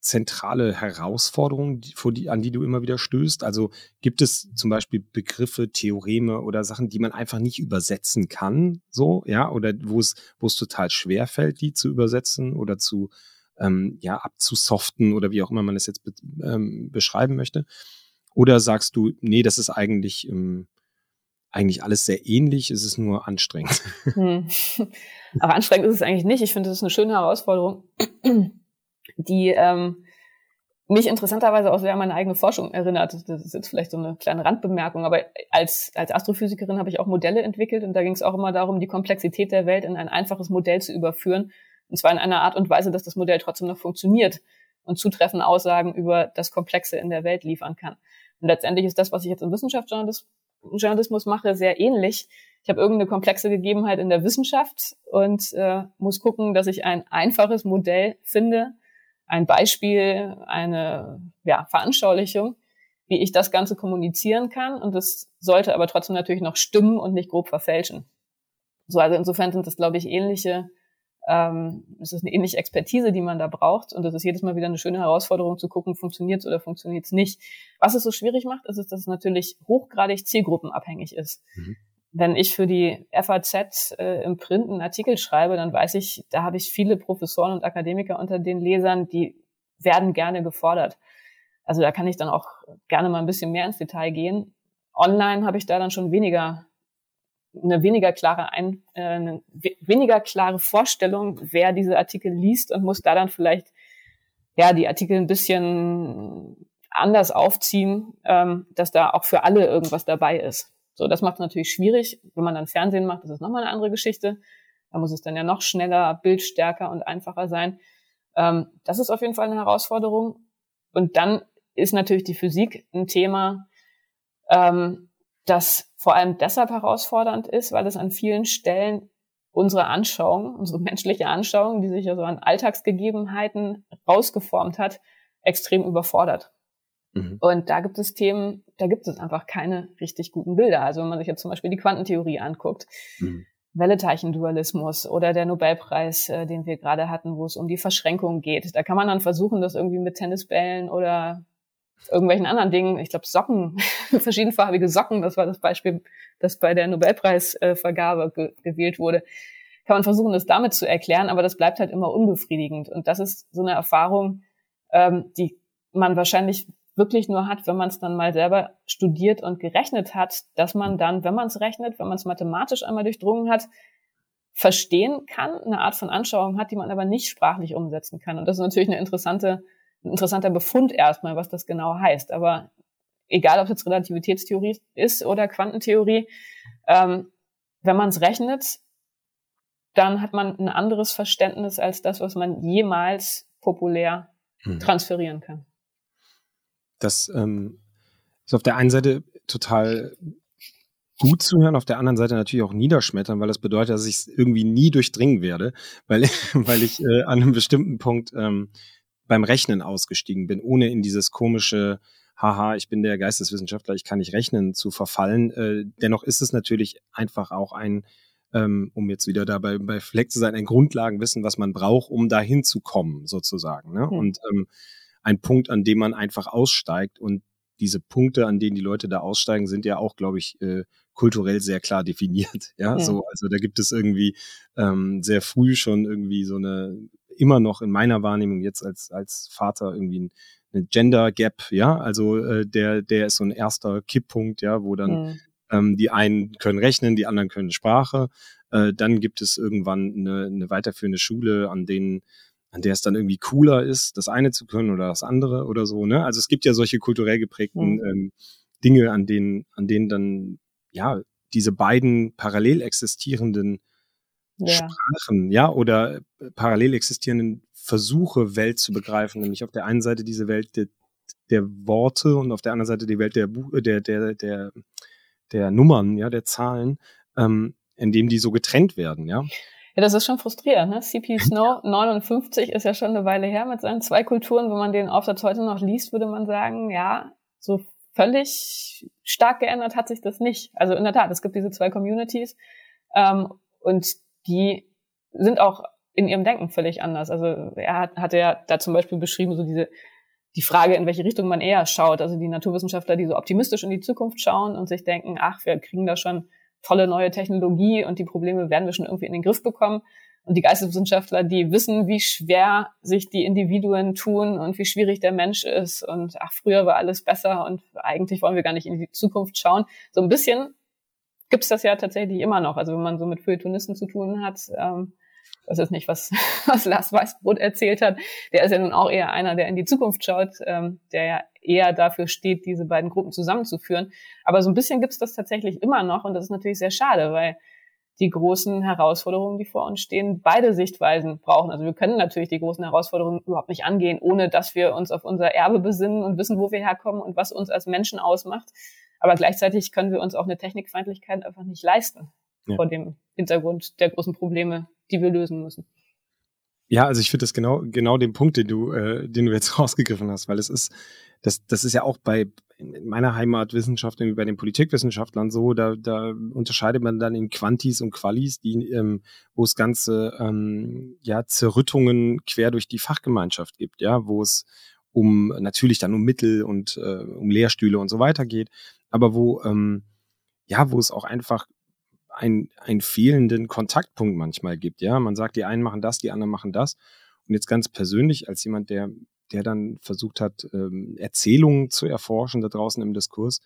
zentrale Herausforderungen, die, die, an die du immer wieder stößt? Also gibt es zum Beispiel Begriffe, Theoreme oder Sachen, die man einfach nicht übersetzen kann, so, ja, oder wo es, wo es total schwer fällt, die zu übersetzen oder zu, ähm, ja, abzusoften oder wie auch immer man es jetzt be ähm, beschreiben möchte? Oder sagst du, nee, das ist eigentlich, ähm, eigentlich alles sehr ähnlich, es ist nur anstrengend. <laughs> Hm. <laughs> Aber anstrengend ist es eigentlich nicht. Ich finde, das ist eine schöne Herausforderung, <clears throat> die ähm, mich interessanterweise auch sehr an meine eigene Forschung erinnert. Das ist jetzt vielleicht so eine kleine Randbemerkung, aber als, als Astrophysikerin habe ich auch Modelle entwickelt und da ging es auch immer darum, die Komplexität der Welt in ein einfaches Modell zu überführen. Und zwar in einer Art und Weise, dass das Modell trotzdem noch funktioniert und zutreffende Aussagen über das Komplexe in der Welt liefern kann. Und letztendlich ist das, was ich jetzt im Wissenschaftsjournalismus Journalismus mache, sehr ähnlich. Ich habe irgendeine komplexe Gegebenheit in der Wissenschaft und äh, muss gucken, dass ich ein einfaches Modell finde, ein Beispiel, eine ja, Veranschaulichung, wie ich das Ganze kommunizieren kann. Und das sollte aber trotzdem natürlich noch stimmen und nicht grob verfälschen. So, also insofern sind das, glaube ich, ähnliche ähm, es ist eine ähnliche Expertise, die man da braucht. Und das ist jedes Mal wieder eine schöne Herausforderung zu gucken, funktioniert es oder funktioniert es nicht. Was es so schwierig macht, ist, dass es natürlich hochgradig zielgruppenabhängig ist. Mhm. Wenn ich für die FAZ äh, im Print einen Artikel schreibe, dann weiß ich, da habe ich viele Professoren und Akademiker unter den Lesern, die werden gerne gefordert. Also da kann ich dann auch gerne mal ein bisschen mehr ins Detail gehen. Online habe ich da dann schon weniger eine weniger klare ein, äh, eine weniger klare Vorstellung, wer diese Artikel liest und muss da dann vielleicht ja die Artikel ein bisschen anders aufziehen, ähm, dass da auch für alle irgendwas dabei ist. So, das macht es natürlich schwierig. Wenn man dann Fernsehen macht, ist es nochmal eine andere Geschichte. Da muss es dann ja noch schneller, bildstärker und einfacher sein. Ähm, das ist auf jeden Fall eine Herausforderung. Und dann ist natürlich die Physik ein Thema, ähm, das vor allem deshalb herausfordernd ist, weil es an vielen Stellen unsere Anschauung, unsere <laughs> menschliche Anschauung, die sich ja so an Alltagsgegebenheiten rausgeformt hat, extrem überfordert. Mhm. Und da gibt es Themen, da gibt es einfach keine richtig guten Bilder. Also wenn man sich jetzt zum Beispiel die Quantentheorie anguckt, mhm. Welle-Teilchen-Dualismus oder der Nobelpreis, äh, den wir gerade hatten, wo es um die Verschränkung geht. Da kann man dann versuchen, das irgendwie mit Tennisbällen oder irgendwelchen anderen Dingen, ich glaube Socken, <laughs> verschiedenfarbige Socken, das war das Beispiel, das bei der Nobelpreisvergabe ge gewählt wurde, kann man versuchen, das damit zu erklären, aber das bleibt halt immer unbefriedigend. Und das ist so eine Erfahrung, ähm, die man wahrscheinlich wirklich nur hat, wenn man es dann mal selber studiert und gerechnet hat, dass man dann, wenn man es rechnet, wenn man es mathematisch einmal durchdrungen hat, verstehen kann, eine Art von Anschauung hat, die man aber nicht sprachlich umsetzen kann. Und das ist natürlich eine interessante ein interessanter Befund erstmal, was das genau heißt. Aber egal, ob es jetzt Relativitätstheorie ist oder Quantentheorie, ähm, wenn man es rechnet, dann hat man ein anderes Verständnis als das, was man jemals populär hm. transferieren kann. Das ähm, ist auf der einen Seite total gut zu hören, auf der anderen Seite natürlich auch niederschmettern, weil das bedeutet, dass ich es irgendwie nie durchdringen werde, weil, <laughs> weil ich äh, an einem bestimmten Punkt ähm, beim Rechnen ausgestiegen bin, ohne in dieses komische, haha, ich bin der Geisteswissenschaftler, ich kann nicht rechnen, zu verfallen. Äh, dennoch ist es natürlich einfach auch ein, ähm, um jetzt wieder dabei bei Fleck zu sein, ein Grundlagenwissen, was man braucht, um dahin zu kommen, sozusagen. Ne? Mhm. Und ähm, ein Punkt, an dem man einfach aussteigt und diese Punkte, an denen die Leute da aussteigen, sind ja auch, glaube ich, äh, kulturell sehr klar definiert. <laughs> Ja, ja. so, also da gibt es irgendwie ähm, sehr früh schon irgendwie so eine, immer noch in meiner Wahrnehmung jetzt als, als Vater irgendwie ein, eine Gender Gap, ja, also äh, der, der ist so ein erster Kipppunkt, ja, wo dann mhm. ähm, die einen können rechnen, die anderen können Sprache. Äh, dann gibt es irgendwann eine, eine weiterführende Schule, an denen an der es dann irgendwie cooler ist, das eine zu können oder das andere oder so. Ne? Also es gibt ja solche kulturell geprägten mhm. ähm, Dinge, an denen, an denen dann ja diese beiden parallel existierenden ja. Sprachen, ja, oder äh, parallel existierenden Versuche, Welt zu begreifen, nämlich auf der einen Seite diese Welt der, der Worte und auf der anderen Seite die Welt der, der, der, der, der Nummern, ja, der Zahlen, ähm, indem die so getrennt werden, ja. Ja, das ist schon frustrierend. Ne? CP Snow 59 ist ja schon eine Weile her mit seinen zwei Kulturen. Wenn man den Aufsatz heute noch liest, würde man sagen, ja, so völlig stark geändert hat sich das nicht. Also in der Tat, es gibt diese zwei Communities ähm, und die sind auch in ihrem Denken völlig anders. Also er hat, hatte ja da zum Beispiel beschrieben, so diese die Frage, in welche Richtung man eher schaut. Also die Naturwissenschaftler, die so optimistisch in die Zukunft schauen und sich denken, ach, wir kriegen da schon tolle neue Technologie und die Probleme werden wir schon irgendwie in den Griff bekommen. Und die Geisteswissenschaftler, die wissen, wie schwer sich die Individuen tun und wie schwierig der Mensch ist und ach, früher war alles besser und eigentlich wollen wir gar nicht in die Zukunft schauen. So ein bisschen gibt's das ja tatsächlich immer noch. Also wenn man so mit Feuilletonisten zu tun hat, ähm, das ist nicht, was, <laughs> was Lars Weißbrot erzählt hat. Der ist ja nun auch eher einer, der in die Zukunft schaut, ähm, der ja eher dafür steht, diese beiden Gruppen zusammenzuführen. Aber so ein bisschen gibt's das tatsächlich immer noch und das ist natürlich sehr schade, weil die großen Herausforderungen, die vor uns stehen, beide Sichtweisen brauchen. Also wir können natürlich die großen Herausforderungen überhaupt nicht angehen, ohne dass wir uns auf unser Erbe besinnen und wissen, wo wir herkommen und was uns als Menschen ausmacht. Aber gleichzeitig können wir uns auch eine Technikfeindlichkeit einfach nicht leisten ja. vor dem Hintergrund der großen Probleme, die wir lösen müssen. Ja, also ich finde das genau, genau den Punkt, den du, äh, den du jetzt <laughs> rausgegriffen hast, weil es ist, das, das ist ja auch bei in meiner Heimatwissenschaft, wie bei den Politikwissenschaftlern so, da, da unterscheidet man dann in Quantis und Qualis, die, ähm, wo es ganze ähm, ja, Zerrüttungen quer durch die Fachgemeinschaft gibt, ja, wo es um natürlich dann um Mittel und äh, um Lehrstühle und so weiter geht, aber wo ähm, ja, wo es auch einfach ein, einen fehlenden Kontaktpunkt manchmal gibt. Ja, man sagt, die einen machen das, die anderen machen das. Und jetzt ganz persönlich als jemand, der, der dann versucht hat, ähm, Erzählungen zu erforschen da draußen im Diskurs,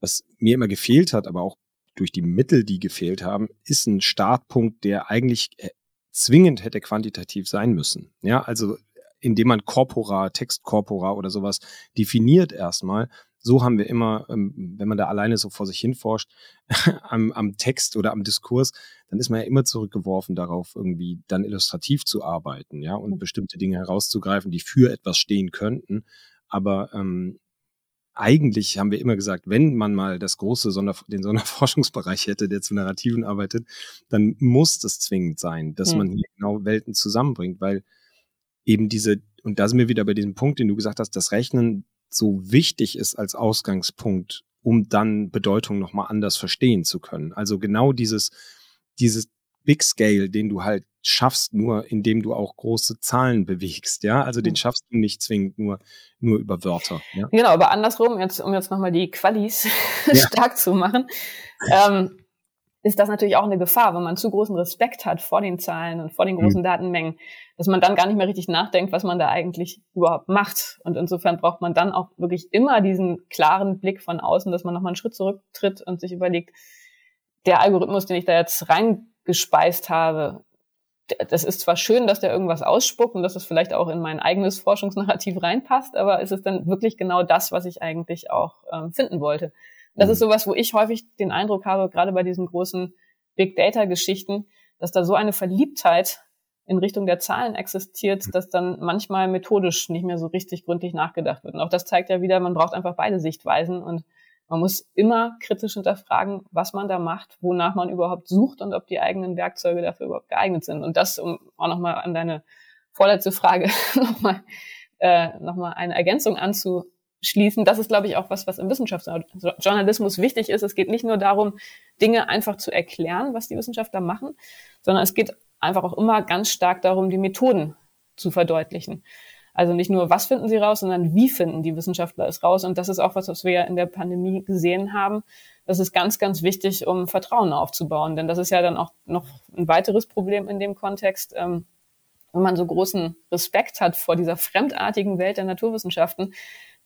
was mir immer gefehlt hat, aber auch durch die Mittel, die gefehlt haben, ist ein Startpunkt, der eigentlich äh, zwingend hätte quantitativ sein müssen. Ja, also indem man Corpora, Textcorpora oder sowas definiert erstmal, so haben wir immer, ähm, wenn man da alleine so vor sich hin forscht, <laughs> am, am Text oder am Diskurs, dann ist man ja immer zurückgeworfen darauf, irgendwie dann illustrativ zu arbeiten, ja, und mhm. bestimmte Dinge herauszugreifen, die für etwas stehen könnten. Aber ähm, eigentlich haben wir immer gesagt, wenn man mal das große Sonder den Sonderforschungsbereich <laughs> hätte, der zu Narrativen arbeitet, dann muss das zwingend sein, dass mhm. man hier genau Welten zusammenbringt, weil eben diese, und da sind wir wieder bei diesem Punkt, den du gesagt hast, das Rechnen so wichtig ist als Ausgangspunkt, um dann Bedeutung nochmal anders verstehen zu können. Also genau dieses, dieses Big Scale, den du halt schaffst, nur indem du auch große Zahlen bewegst, ja. Also den schaffst du nicht zwingend nur, nur über Wörter. Ja? Genau, aber andersrum, jetzt, um jetzt nochmal die Qualis <laughs> ja. stark zu machen, ähm, ist das natürlich auch eine Gefahr, wenn man zu großen Respekt hat vor den Zahlen und vor den großen mhm. Datenmengen, dass man dann gar nicht mehr richtig nachdenkt, was man da eigentlich überhaupt macht. Und insofern braucht man dann auch wirklich immer diesen klaren Blick von außen, dass man nochmal einen Schritt zurücktritt und sich überlegt, der Algorithmus, den ich da jetzt reingespeist habe, das ist zwar schön, dass der irgendwas ausspuckt und dass es vielleicht auch in mein eigenes Forschungsnarrativ reinpasst, aber ist es dann wirklich genau das, was ich eigentlich auch ähm, finden wollte? Das mhm. ist sowas, wo ich häufig den Eindruck habe, gerade bei diesen großen Big Data Geschichten, dass da so eine Verliebtheit in Richtung der Zahlen existiert, dass dann manchmal methodisch nicht mehr so richtig gründlich nachgedacht wird. Und auch das zeigt ja wieder, man braucht einfach beide Sichtweisen und man muss immer kritisch hinterfragen, was man da macht, wonach man überhaupt sucht und ob die eigenen Werkzeuge dafür überhaupt geeignet sind. Und das, um auch nochmal an deine vorletzte Frage <laughs> nochmal äh, noch eine Ergänzung anzuschließen, das ist, glaube ich, auch was, was im Wissenschaftsjournalismus wichtig ist. Es geht nicht nur darum, Dinge einfach zu erklären, was die Wissenschaftler machen, sondern es geht einfach auch immer ganz stark darum, die Methoden zu verdeutlichen. Also nicht nur, was finden sie raus, sondern wie finden die Wissenschaftler es raus. Und das ist auch was, was wir ja in der Pandemie gesehen haben. Das ist ganz, ganz wichtig, um Vertrauen aufzubauen. Denn das ist ja dann auch noch ein weiteres Problem in dem Kontext. Ähm, wenn man so großen Respekt hat vor dieser fremdartigen Welt der Naturwissenschaften,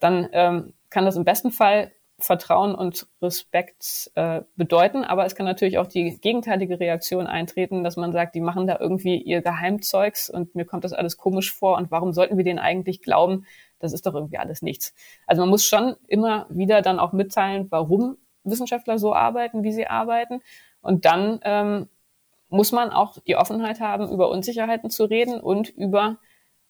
dann ähm, kann das im besten Fall Vertrauen und Respekt äh, bedeuten. Aber es kann natürlich auch die gegenteilige Reaktion eintreten, dass man sagt, die machen da irgendwie ihr Geheimzeugs und mir kommt das alles komisch vor und warum sollten wir denen eigentlich glauben? Das ist doch irgendwie alles nichts. Also man muss schon immer wieder dann auch mitteilen, warum Wissenschaftler so arbeiten, wie sie arbeiten. Und dann ähm, muss man auch die Offenheit haben, über Unsicherheiten zu reden und über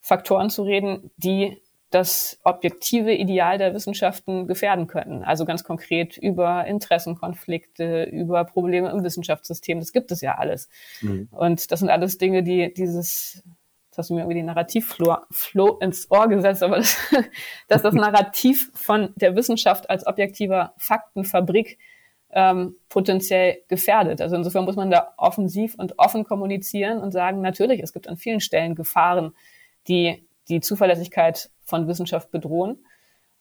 Faktoren zu reden, die das objektive Ideal der Wissenschaften gefährden können. Also ganz konkret über Interessenkonflikte, über Probleme im Wissenschaftssystem. Das gibt es ja alles. Mhm. Und das sind alles Dinge, die dieses, das hast du mir irgendwie den Narrativflow ins Ohr gesetzt, aber das, <laughs> dass das Narrativ von der Wissenschaft als objektiver Faktenfabrik ähm, potenziell gefährdet. Also insofern muss man da offensiv und offen kommunizieren und sagen, natürlich, es gibt an vielen Stellen Gefahren, die die Zuverlässigkeit von Wissenschaft bedrohen.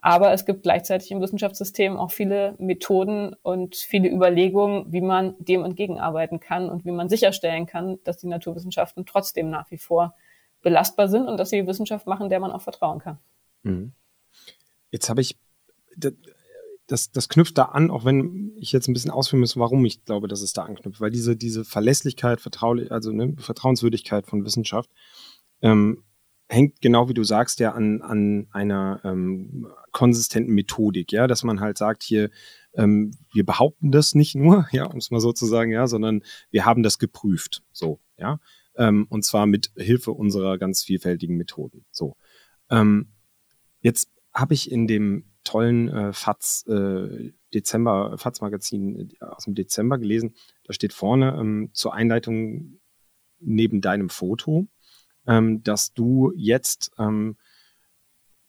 Aber es gibt gleichzeitig im Wissenschaftssystem auch viele Methoden und viele Überlegungen, wie man dem entgegenarbeiten kann und wie man sicherstellen kann, dass die Naturwissenschaften trotzdem nach wie vor belastbar sind und dass sie Wissenschaft machen, der man auch vertrauen kann. Mhm. Jetzt habe ich, das, das knüpft da an, auch wenn ich jetzt ein bisschen ausführen muss, warum ich glaube, dass es da anknüpft, weil diese, diese Verlässlichkeit, Vertraulich, also ne, Vertrauenswürdigkeit von Wissenschaft ähm, hängt genau wie du sagst ja an, an einer ähm, konsistenten Methodik, ja, dass man halt sagt hier, ähm, wir behaupten das nicht nur, <laughs> ja, um es mal so zu sagen, ja, sondern wir haben das geprüft, so, ja, ähm, und zwar mit Hilfe unserer ganz vielfältigen Methoden, so. Ähm, jetzt habe ich in dem tollen äh, FATS äh, Dezember FATS Magazin äh, aus dem Dezember gelesen, da steht vorne ähm, zur Einleitung neben deinem Foto ähm, dass du jetzt ähm,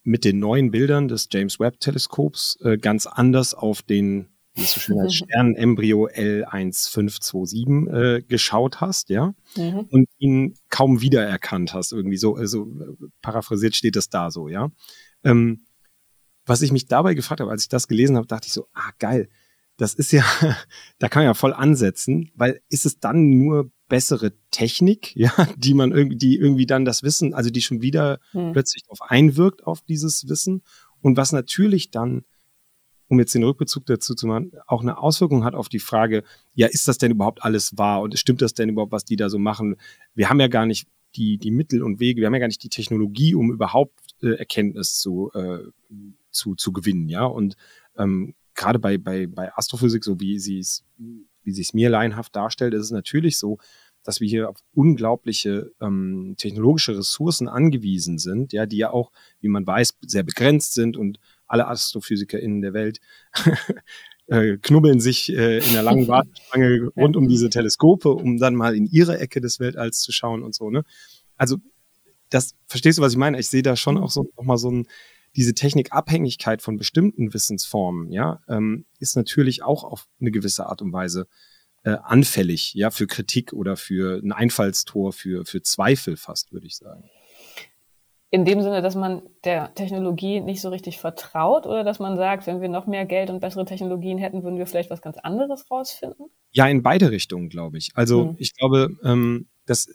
mit den neuen Bildern des James Webb Teleskops äh, ganz anders auf den wie so schön als Sternenembryo L1527 äh, geschaut hast, ja, mhm. und ihn kaum wiedererkannt hast, irgendwie so, also paraphrasiert steht das da so, ja. Ähm, was ich mich dabei gefragt habe, als ich das gelesen habe, dachte ich so, ah geil, das ist ja, <laughs> da kann man ja voll ansetzen, weil ist es dann nur bessere Technik, <laughs> ja, die man irgendwie, die irgendwie dann das Wissen, also die schon wieder hm. plötzlich darauf einwirkt auf dieses Wissen und was natürlich dann, um jetzt den Rückbezug dazu zu machen, auch eine Auswirkung hat auf die Frage, ja, ist das denn überhaupt alles wahr und stimmt das denn überhaupt, was die da so machen? Wir haben ja gar nicht die, die Mittel und Wege, wir haben ja gar nicht die Technologie, um überhaupt äh, Erkenntnis zu, äh, zu, zu gewinnen, ja, und ähm, gerade bei, bei, bei Astrophysik, so wie sie es wie sich es mir laienhaft darstellt, ist es natürlich so, dass wir hier auf unglaubliche ähm, technologische Ressourcen angewiesen sind, ja, die ja auch, wie man weiß, sehr begrenzt sind und alle AstrophysikerInnen der Welt <laughs> äh, knubbeln sich äh, in der langen <laughs> Warteschlange rund um diese Teleskope, um dann mal in ihre Ecke des Weltalls zu schauen und so, ne? Also, das, verstehst du, was ich meine? Ich sehe da schon auch so nochmal so ein, diese Technikabhängigkeit von bestimmten Wissensformen, ja, ähm, ist natürlich auch auf eine gewisse Art und Weise äh, anfällig, ja, für Kritik oder für ein Einfallstor, für, für Zweifel fast, würde ich sagen. In dem Sinne, dass man der Technologie nicht so richtig vertraut oder dass man sagt, wenn wir noch mehr Geld und bessere Technologien hätten, würden wir vielleicht was ganz anderes rausfinden? Ja, in beide Richtungen, glaube ich. Also hm. ich glaube, ähm, das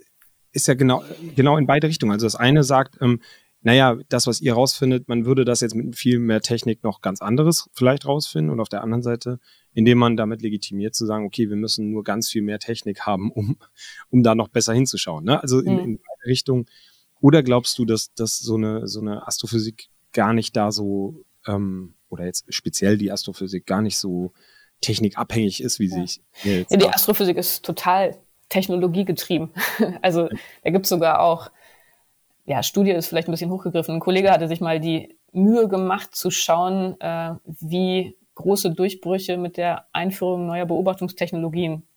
ist ja genau, genau in beide Richtungen. Also das eine sagt, ähm, naja, das, was ihr rausfindet, man würde das jetzt mit viel mehr Technik noch ganz anderes vielleicht rausfinden. Und auf der anderen Seite, indem man damit legitimiert zu sagen, okay, wir müssen nur ganz viel mehr Technik haben, um, um da noch besser hinzuschauen. Ne? Also in, mhm. in beide Richtungen. Oder glaubst du, dass, dass so eine, so eine Astrophysik gar nicht da so, ähm, oder jetzt speziell die Astrophysik gar nicht so technikabhängig ist, wie ja. sich jetzt ja, die Astrophysik ist total technologiegetrieben. <laughs> also da gibt es sogar auch, ja, Studie ist vielleicht ein bisschen hochgegriffen. Ein Kollege hatte sich mal die Mühe gemacht zu schauen, äh, wie große Durchbrüche mit der Einführung neuer Beobachtungstechnologien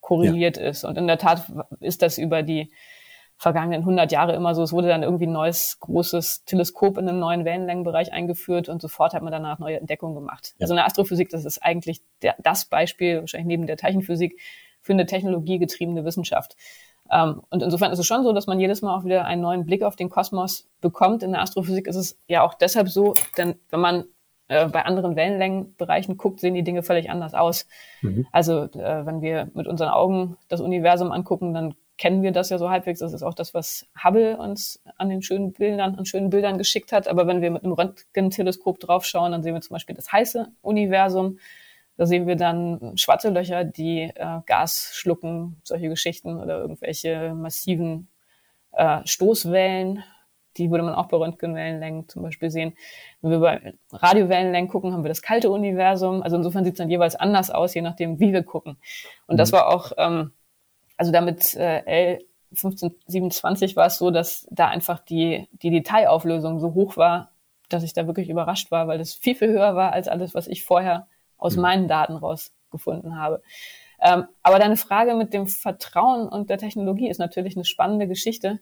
korreliert ja. ist. Und in der Tat ist das über die vergangenen 100 Jahre immer so. Es wurde dann irgendwie ein neues großes Teleskop in einem neuen Wellenlängenbereich eingeführt und sofort hat man danach neue Entdeckungen gemacht. Ja. Also in der Astrophysik, das ist eigentlich der, das Beispiel, wahrscheinlich neben der Teilchenphysik, für eine technologiegetriebene Wissenschaft. Ähm, und insofern ist es schon so, dass man jedes Mal auch wieder einen neuen Blick auf den Kosmos bekommt. In der Astrophysik ist es ja auch deshalb so, denn wenn man äh, bei anderen Wellenlängenbereichen guckt, sehen die Dinge völlig anders aus. Mhm. Also äh, wenn wir mit unseren Augen das Universum angucken, dann kennen wir das ja so halbwegs. Das ist auch das, was Hubble uns an den schönen Bildern, an schönen Bildern geschickt hat. Aber wenn wir mit einem Röntgenteleskop draufschauen, dann sehen wir zum Beispiel das heiße Universum. Da sehen wir dann schwarze Löcher, die äh, Gas schlucken, solche Geschichten oder irgendwelche massiven äh, Stoßwellen. Die würde man auch bei Röntgenwellenlängen zum Beispiel sehen. Wenn wir bei Radiowellenlängen gucken, haben wir das kalte Universum. Also insofern sieht es dann jeweils anders aus, je nachdem, wie wir gucken. Und mhm. das war auch, ähm, also damit äh, L 1527 war es so, dass da einfach die, die Detailauflösung so hoch war, dass ich da wirklich überrascht war, weil das viel, viel höher war als alles, was ich vorher aus mhm. meinen Daten rausgefunden habe. Ähm, aber deine Frage mit dem Vertrauen und der Technologie ist natürlich eine spannende Geschichte.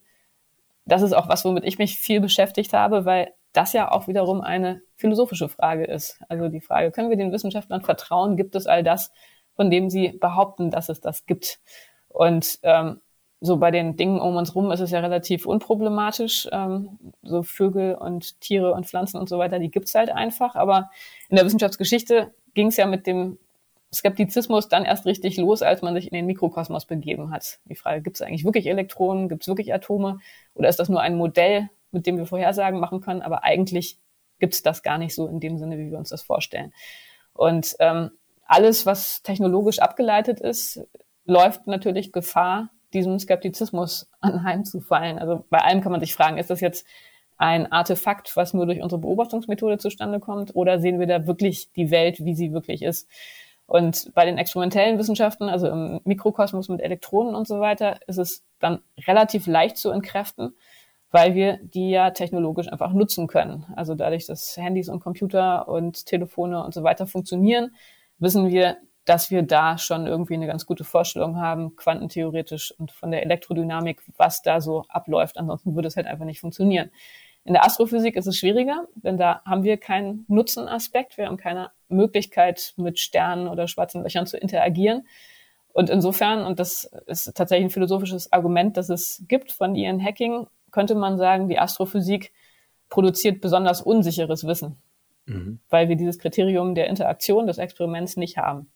Das ist auch was, womit ich mich viel beschäftigt habe, weil das ja auch wiederum eine philosophische Frage ist. Also die Frage, können wir den Wissenschaftlern vertrauen? Gibt es all das, von dem sie behaupten, dass es das gibt? Und ähm, so bei den Dingen um uns rum ist es ja relativ unproblematisch. Ähm, so Vögel und Tiere und Pflanzen und so weiter, die gibt's halt einfach. Aber in der Wissenschaftsgeschichte ging es ja mit dem Skeptizismus dann erst richtig los, als man sich in den Mikrokosmos begeben hat. Die Frage, gibt es eigentlich wirklich Elektronen, gibt es wirklich Atome oder ist das nur ein Modell, mit dem wir Vorhersagen machen können, aber eigentlich gibt es das gar nicht so in dem Sinne, wie wir uns das vorstellen. Und ähm, alles, was technologisch abgeleitet ist, läuft natürlich Gefahr, diesem Skeptizismus <laughs> anheimzufallen. Also bei allem kann man sich fragen, ist das jetzt ein Artefakt, was nur durch unsere Beobachtungsmethode zustande kommt, oder sehen wir da wirklich die Welt, wie sie wirklich ist? Und bei den experimentellen Wissenschaften, also im Mikrokosmos mit Elektronen und so weiter, ist es dann relativ leicht zu entkräften, weil wir die ja technologisch einfach nutzen können. Also dadurch, dass Handys und Computer und Telefone und so weiter funktionieren, wissen wir, dass wir da schon irgendwie eine ganz gute Vorstellung haben, quantentheoretisch und von der Elektrodynamik, was da so abläuft. Ansonsten würde es halt einfach nicht funktionieren. In der Astrophysik ist es schwieriger, denn da haben wir keinen Nutzenaspekt. Wir haben keine Möglichkeit, mit Sternen oder schwarzen Löchern zu interagieren. Und insofern, und das ist tatsächlich ein philosophisches Argument, das es gibt von Ian Hacking, könnte man sagen, die Astrophysik produziert besonders unsicheres Wissen, mhm. weil wir dieses Kriterium der Interaktion des Experiments nicht haben. Mhm.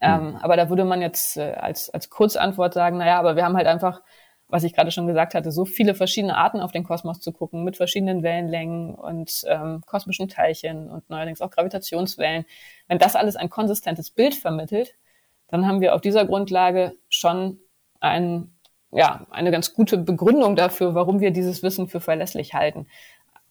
Ähm, aber da würde man jetzt äh, als, als Kurzantwort sagen, naja, aber wir haben halt einfach was ich gerade schon gesagt hatte, so viele verschiedene Arten auf den Kosmos zu gucken, mit verschiedenen Wellenlängen und ähm, kosmischen Teilchen und neuerdings auch Gravitationswellen. Wenn das alles ein konsistentes Bild vermittelt, dann haben wir auf dieser Grundlage schon ein, ja, eine ganz gute Begründung dafür, warum wir dieses Wissen für verlässlich halten.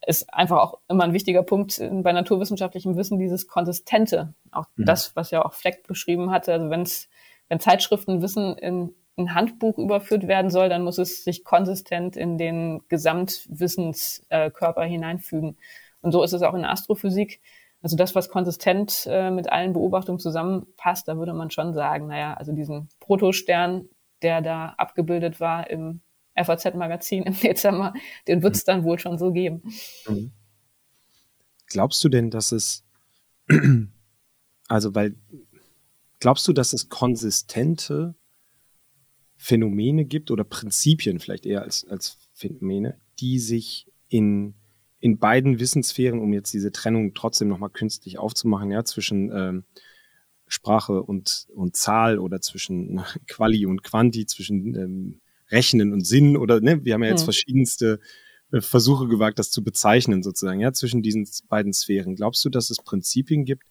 Ist einfach auch immer ein wichtiger Punkt bei naturwissenschaftlichem Wissen, dieses Konsistente. Auch mhm. das, was ja auch Fleck beschrieben hatte. Also wenn's, wenn Zeitschriften Wissen in ein Handbuch überführt werden soll, dann muss es sich konsistent in den Gesamtwissenskörper hineinfügen. Und so ist es auch in der Astrophysik. Also das, was konsistent äh, mit allen Beobachtungen zusammenpasst, da würde man schon sagen, naja, also diesen Protostern, der da abgebildet war im FAZ-Magazin im <laughs> Dezember, den wird es dann wohl schon so geben. Mhm. Glaubst du denn, dass es, <clears throat> also weil, glaubst du, dass es konsistente Phänomene gibt oder Prinzipien vielleicht eher als, als Phänomene, die sich in, in beiden Wissenssphären, um jetzt diese Trennung trotzdem nochmal künstlich aufzumachen, ja, zwischen ähm, Sprache und, und Zahl oder zwischen <laughs> Quali und Quanti, zwischen ähm, Rechnen und Sinn oder, ne, wir haben ja jetzt hm. verschiedenste äh, Versuche gewagt, das zu bezeichnen sozusagen, ja, zwischen diesen beiden Sphären. Glaubst du, dass es Prinzipien gibt,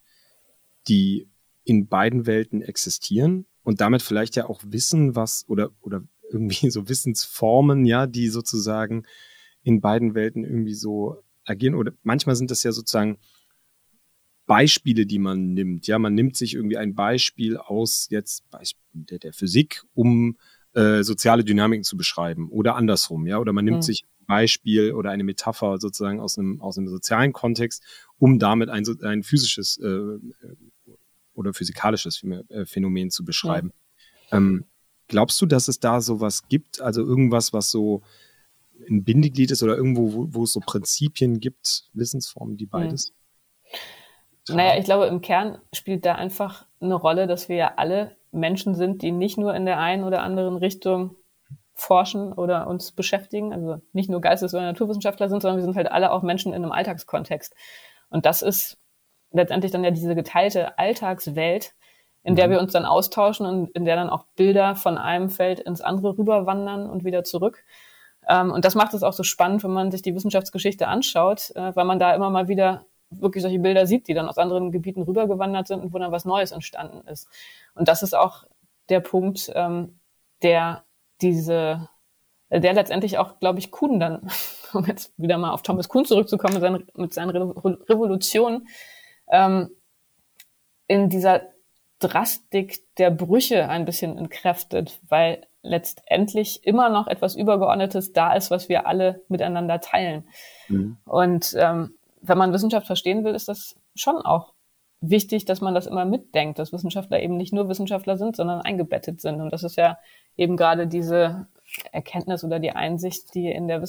die in beiden Welten existieren und damit vielleicht ja auch wissen, was oder, oder irgendwie <laughs> so Wissensformen, ja, die sozusagen in beiden Welten irgendwie so agieren. Oder manchmal sind das ja sozusagen Beispiele, die man nimmt. Ja, man nimmt sich irgendwie ein Beispiel aus jetzt Beispiel der, der Physik, um äh, soziale Dynamiken zu beschreiben oder andersrum, ja, oder man nimmt mhm. sich ein Beispiel oder eine Metapher sozusagen aus einem, aus einem sozialen Kontext, um damit ein, ein physisches äh, oder physikalisches äh, Phänomen zu beschreiben. Ja. Ähm, glaubst du, dass es da sowas gibt, also irgendwas, was so ein Bindeglied ist oder irgendwo, wo, wo es so Prinzipien gibt, Wissensformen, die beides? Mhm. Naja, ich glaube, im Kern spielt da einfach eine Rolle, dass wir ja alle Menschen sind, die nicht nur in der einen oder anderen Richtung forschen oder uns beschäftigen, also nicht nur Geistes- oder Naturwissenschaftler sind, sondern wir sind halt alle auch Menschen in einem Alltagskontext. Und das ist letztendlich dann ja diese geteilte Alltagswelt, in der mhm. wir uns dann austauschen und in der dann auch Bilder von einem Feld ins andere rüberwandern und wieder zurück. Ähm, und das macht es auch so spannend, wenn man sich die Wissenschaftsgeschichte anschaut, äh, weil man da immer mal wieder wirklich solche Bilder sieht, die dann aus anderen Gebieten rübergewandert sind und wo dann was Neues entstanden ist. Und das ist auch der Punkt, ähm, der diese, der letztendlich auch, glaube ich, Kuhn dann, <laughs> um jetzt wieder mal auf Thomas Kuhn zurückzukommen, mit seinen, mit seinen Revolutionen, ähm, in dieser Drastik der Brüche ein bisschen entkräftet, weil letztendlich immer noch etwas Übergeordnetes da ist, was wir alle miteinander teilen. Mhm. Und ähm, wenn man Wissenschaft verstehen will, ist das schon auch wichtig, dass man das immer mitdenkt, dass Wissenschaftler eben nicht nur Wissenschaftler sind, sondern eingebettet sind. Und das ist ja eben gerade diese Erkenntnis oder die Einsicht, die in der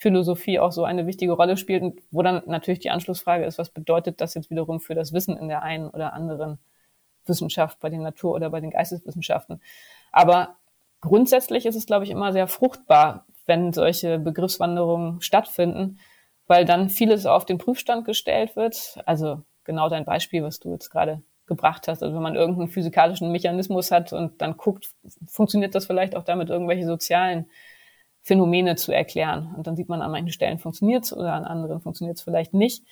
Wissenschaftsphilosophie auch so eine wichtige Rolle spielt und wo dann natürlich die Anschlussfrage ist, was bedeutet das jetzt wiederum für das Wissen in der einen oder anderen Wissenschaft, bei den Natur- oder bei den Geisteswissenschaften. Aber grundsätzlich ist es, glaube ich, immer sehr fruchtbar, wenn solche Begriffswanderungen stattfinden, weil dann vieles auf den Prüfstand gestellt wird. Also genau dein Beispiel, was du jetzt gerade gebracht hast. Also wenn man irgendeinen physikalischen Mechanismus hat und dann guckt, funktioniert das vielleicht auch damit, irgendwelche sozialen Phänomene zu erklären. Und dann sieht man, an manchen Stellen funktioniert es oder an anderen funktioniert es vielleicht nicht.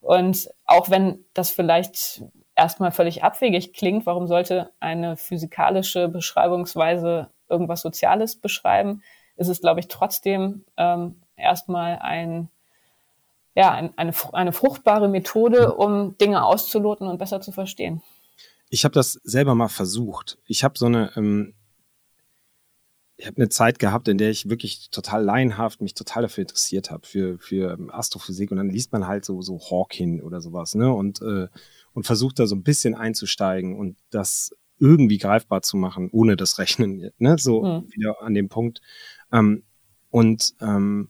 Und auch wenn das vielleicht erstmal völlig abwegig klingt, warum sollte eine physikalische Beschreibungsweise irgendwas Soziales beschreiben, ist es, glaube ich, trotzdem ähm, erstmal ein ja, ein, eine, eine fruchtbare Methode, um Dinge auszuloten und besser zu verstehen. Ich habe das selber mal versucht. Ich habe so eine, ähm, ich habe eine Zeit gehabt, in der ich wirklich total laienhaft mich total dafür interessiert habe für für Astrophysik und dann liest man halt so so Hawking oder sowas, ne und äh, und versucht da so ein bisschen einzusteigen und das irgendwie greifbar zu machen, ohne das Rechnen, <laughs> ne? so mhm. wieder an dem Punkt. Ähm, und ähm,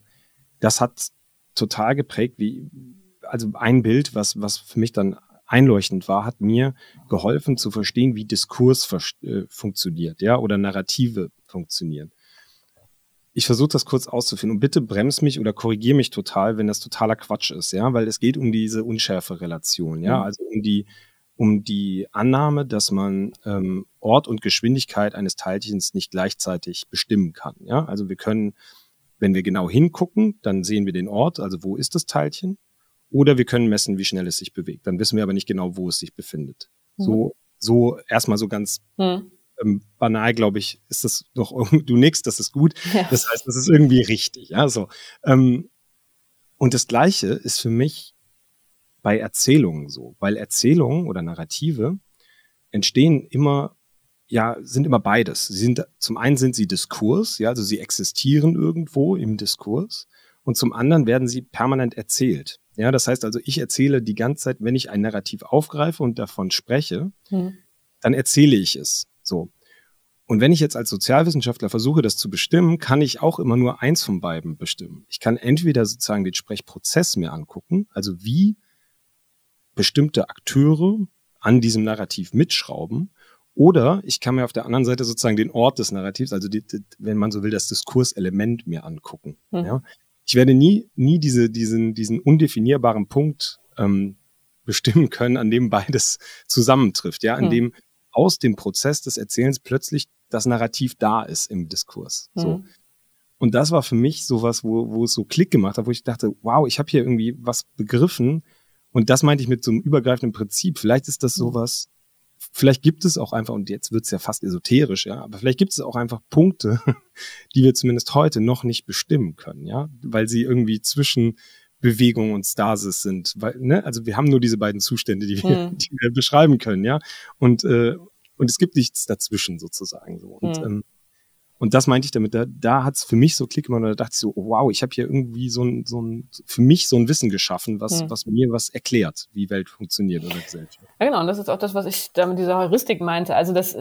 das hat total geprägt, wie, also ein Bild, was, was für mich dann einleuchtend war, hat mir geholfen zu verstehen, wie Diskurs äh, funktioniert, ja, oder Narrative funktionieren. Ich versuche das kurz auszufinden und bitte bremst mich oder korrigiere mich total, wenn das totaler Quatsch ist, ja, weil es geht um diese Unschärfe-Relation, ja, mhm. also um die, um die Annahme, dass man ähm, Ort und Geschwindigkeit eines Teilchens nicht gleichzeitig bestimmen kann, ja, also wir können wenn wir genau hingucken, dann sehen wir den Ort, also wo ist das Teilchen. Oder wir können messen, wie schnell es sich bewegt. Dann wissen wir aber nicht genau, wo es sich befindet. Mhm. So, so erstmal so ganz mhm. ähm, banal, glaube ich, ist das doch, <laughs> du nix, das ist gut. Ja. Das heißt, das ist irgendwie richtig. Ja, so. Ähm, und das Gleiche ist für mich bei Erzählungen so, weil Erzählungen oder Narrative entstehen immer ja, sind immer beides. Sie sind, zum einen sind sie Diskurs, ja, also sie existieren irgendwo im Diskurs und zum anderen werden sie permanent erzählt. Ja, das heißt also, ich erzähle die ganze Zeit, wenn ich ein Narrativ aufgreife und davon spreche, mhm. dann erzähle ich es. So. Und wenn ich jetzt als Sozialwissenschaftler versuche, das zu bestimmen, kann ich auch immer nur eins von beiden bestimmen. Ich kann entweder sozusagen den Sprechprozess mir angucken, also wie bestimmte Akteure an diesem Narrativ mitschrauben, oder ich kann mir auf der anderen Seite sozusagen den Ort des Narrativs, also die, die, wenn man so will, das Diskurselement mir angucken. Mhm. Ja? Ich werde nie, nie diese, diesen, diesen undefinierbaren Punkt ähm, bestimmen können, an dem beides <laughs> zusammentrifft, ja, an mhm. dem aus dem Prozess des Erzählens plötzlich das Narrativ da ist im Diskurs. Mhm. So. Und das war für mich sowas, wo, wo es so Klick gemacht hat, wo ich dachte, wow, ich habe hier irgendwie was begriffen. Und das meinte ich mit so einem übergreifenden Prinzip. Vielleicht ist das mhm. sowas, vielleicht gibt es auch einfach, und jetzt wird es ja fast esoterisch, ja, aber vielleicht gibt es auch einfach Punkte, <laughs> die wir zumindest heute noch nicht bestimmen können, ja, weil sie irgendwie zwischen Bewegung und Stasis sind. Weil, ne? Also wir haben nur diese beiden Zustände, die wir, mhm. die wir beschreiben können, ja. Und, äh, und es gibt nichts dazwischen sozusagen so. Und, mhm. ähm, und das meinte ich damit, da, da hat es für mich so Klick gemacht, da dachte ich so, wow, ich habe hier irgendwie so ein, so ein, für mich so ein Wissen geschaffen, was, hm. was mir was erklärt, wie Welt funktioniert oder Gesellschaft. Ja, genau, und das ist auch das, was ich da mit dieser Heuristik meinte. Also das,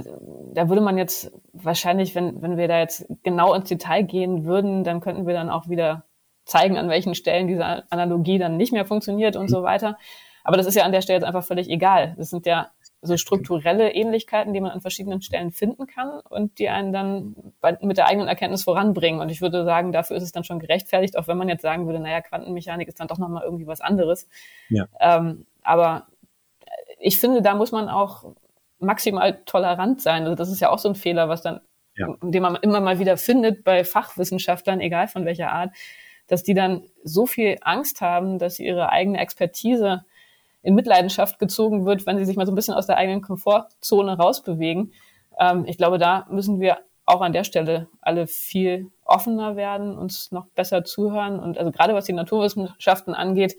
da würde man jetzt wahrscheinlich, wenn, wenn wir da jetzt genau ins Detail gehen würden, dann könnten wir dann auch wieder zeigen, an welchen Stellen diese Analogie dann nicht mehr funktioniert und mhm. so weiter. Aber das ist ja an der Stelle jetzt einfach völlig egal. Das sind ja so strukturelle Ähnlichkeiten, die man an verschiedenen Stellen finden kann und die einen dann bei, mit der eigenen Erkenntnis voranbringen. Und ich würde sagen, dafür ist es dann schon gerechtfertigt, auch wenn man jetzt sagen würde, naja, Quantenmechanik ist dann doch nochmal irgendwie was anderes. Ja. Ähm, aber ich finde, da muss man auch maximal tolerant sein. Also das ist ja auch so ein Fehler, was dann, ja. den man immer mal wieder findet bei Fachwissenschaftlern, egal von welcher Art, dass die dann so viel Angst haben, dass sie ihre eigene Expertise in Mitleidenschaft gezogen wird, wenn sie sich mal so ein bisschen aus der eigenen Komfortzone rausbewegen. Ähm, ich glaube, da müssen wir auch an der Stelle alle viel offener werden, uns noch besser zuhören. Und also gerade was die Naturwissenschaften angeht,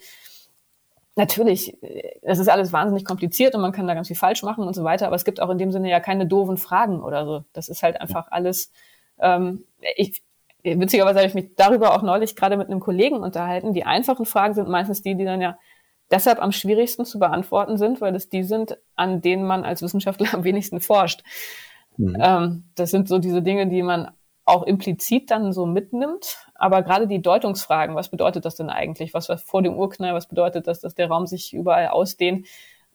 natürlich, das ist alles wahnsinnig kompliziert und man kann da ganz viel falsch machen und so weiter, aber es gibt auch in dem Sinne ja keine doofen Fragen oder so. Das ist halt einfach alles, ähm, ich, witzigerweise habe ich mich darüber auch neulich gerade mit einem Kollegen unterhalten. Die einfachen Fragen sind meistens die, die dann ja deshalb am schwierigsten zu beantworten sind, weil es die sind, an denen man als Wissenschaftler <laughs> am wenigsten forscht. Mhm. Ähm, das sind so diese Dinge, die man auch implizit dann so mitnimmt. Aber gerade die Deutungsfragen, was bedeutet das denn eigentlich? Was war vor dem Urknall? Was bedeutet das, dass der Raum sich überall ausdehnt?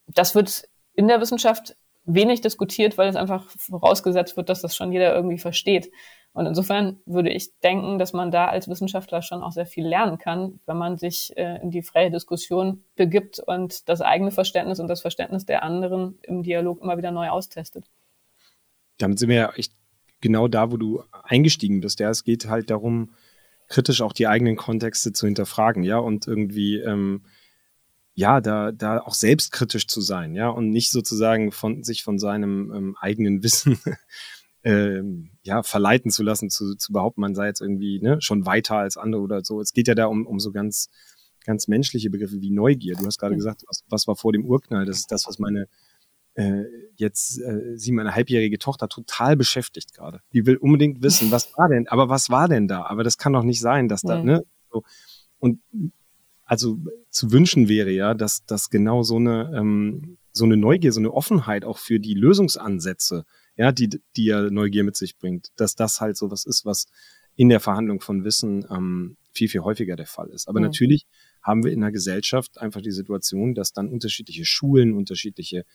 Das wird in der Wissenschaft wenig diskutiert, weil es einfach vorausgesetzt wird, dass das schon jeder irgendwie versteht. Und insofern würde ich denken, dass man da als Wissenschaftler schon auch sehr viel lernen kann, wenn man sich äh, in die freie Diskussion begibt und das eigene Verständnis und das Verständnis der anderen im Dialog immer wieder neu austestet. Damit sind wir ja echt genau da, wo du eingestiegen bist. Ja, es geht halt darum, kritisch auch die eigenen Kontexte zu hinterfragen, ja, und irgendwie ähm, ja, da, da auch selbstkritisch zu sein, ja, und nicht sozusagen von sich von seinem ähm, eigenen Wissen ähm, ja, verleiten zu lassen, zu, zu behaupten, man sei jetzt irgendwie ne, schon weiter als andere oder so. Es geht ja da um, um so ganz, ganz menschliche Begriffe wie Neugier. Du hast gerade gesagt, was, was war vor dem Urknall? Das ist das, was meine äh, jetzt äh, sie meine halbjährige Tochter total beschäftigt gerade. Die will unbedingt wissen, was war denn, aber was war denn da? Aber das kann doch nicht sein, dass da, mhm. ne? So. Und also zu wünschen wäre ja, dass, dass genau so eine, ähm, so eine Neugier, so eine Offenheit auch für die Lösungsansätze ja, die, die ja Neugier mit sich bringt, dass das halt so was ist, was in der Verhandlung von Wissen ähm, viel, viel häufiger der Fall ist. Aber ja. natürlich haben wir in der Gesellschaft einfach die Situation, dass dann unterschiedliche Schulen, unterschiedliche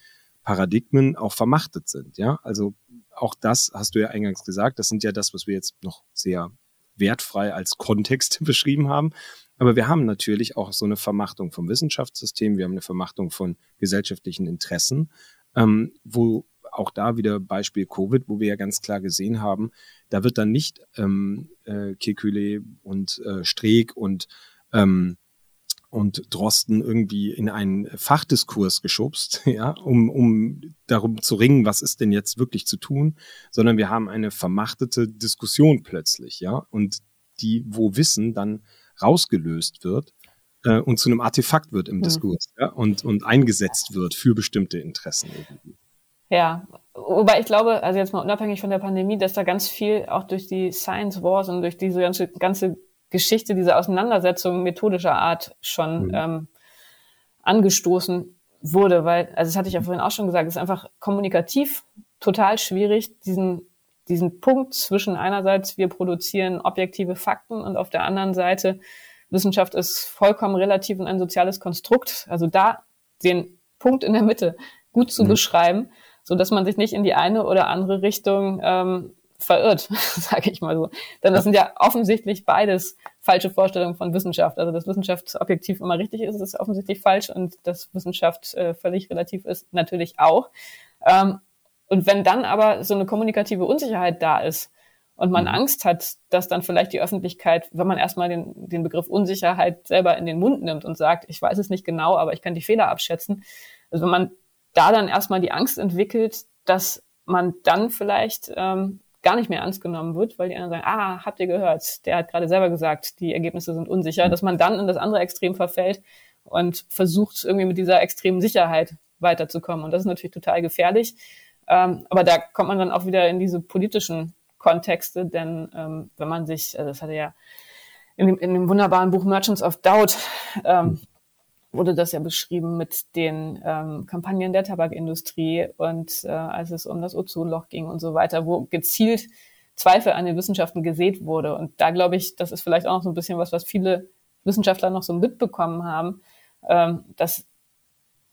Paradigmen auch vermachtet sind. Ja, also auch das hast du ja eingangs gesagt. Das sind ja das, was wir jetzt noch sehr wertfrei als Kontext <laughs> beschrieben haben. Aber wir haben natürlich auch so eine Vermachtung vom Wissenschaftssystem. Wir haben eine Vermachtung von gesellschaftlichen Interessen, ähm, wo auch da wieder Beispiel Covid, wo wir ja ganz klar gesehen haben, da wird dann nicht ähm, äh, Kekule und äh, Streeck und ähm, und Drosten irgendwie in einen Fachdiskurs geschubst, <laughs> ja, um, um darum zu ringen, was ist denn jetzt wirklich zu tun, sondern wir haben eine vermachtete Diskussion plötzlich, ja, und die, wo Wissen dann rausgelöst wird äh, und zu einem Artefakt wird im ja. Diskurs, ja, und, und eingesetzt wird für bestimmte Interessen irgendwie. Ja, wobei ich glaube, also jetzt mal unabhängig von der Pandemie, dass da ganz viel auch durch die Science Wars und durch diese ganze, ganze Geschichte, diese Auseinandersetzung methodischer Art schon mhm. ähm, angestoßen wurde, weil, also das hatte ich ja vorhin auch schon gesagt, es ist einfach kommunikativ total schwierig, diesen, diesen Punkt zwischen einerseits wir produzieren objektive Fakten und auf der anderen Seite Wissenschaft ist vollkommen relativ und ein soziales Konstrukt. Also da den Punkt in der Mitte gut zu mhm. beschreiben so dass man sich nicht in die eine oder andere Richtung ähm, verirrt, <laughs> sage ich mal so. Denn das sind ja offensichtlich beides falsche Vorstellungen von Wissenschaft. Also dass Wissenschaft objektiv immer richtig ist, ist offensichtlich falsch und dass Wissenschaft äh, völlig relativ ist, natürlich auch. Ähm, und wenn dann aber so eine kommunikative Unsicherheit da ist und man mhm. Angst hat, dass dann vielleicht die Öffentlichkeit, wenn man erstmal den, den Begriff Unsicherheit selber in den Mund nimmt und sagt, ich weiß es nicht genau, aber ich kann die Fehler abschätzen, also wenn man da dann erstmal die Angst entwickelt, dass man dann vielleicht ähm, gar nicht mehr ernst genommen wird, weil die anderen sagen, ah, habt ihr gehört, der hat gerade selber gesagt, die Ergebnisse sind unsicher, dass man dann in das andere Extrem verfällt und versucht irgendwie mit dieser extremen Sicherheit weiterzukommen. Und das ist natürlich total gefährlich. Ähm, aber da kommt man dann auch wieder in diese politischen Kontexte, denn ähm, wenn man sich, also das hatte ja in dem, in dem wunderbaren Buch Merchants of Doubt ähm, wurde das ja beschrieben mit den ähm, Kampagnen der Tabakindustrie und äh, als es um das Ozonloch ging und so weiter, wo gezielt Zweifel an den Wissenschaften gesät wurde. Und da glaube ich, das ist vielleicht auch noch so ein bisschen was, was viele Wissenschaftler noch so mitbekommen haben, ähm, dass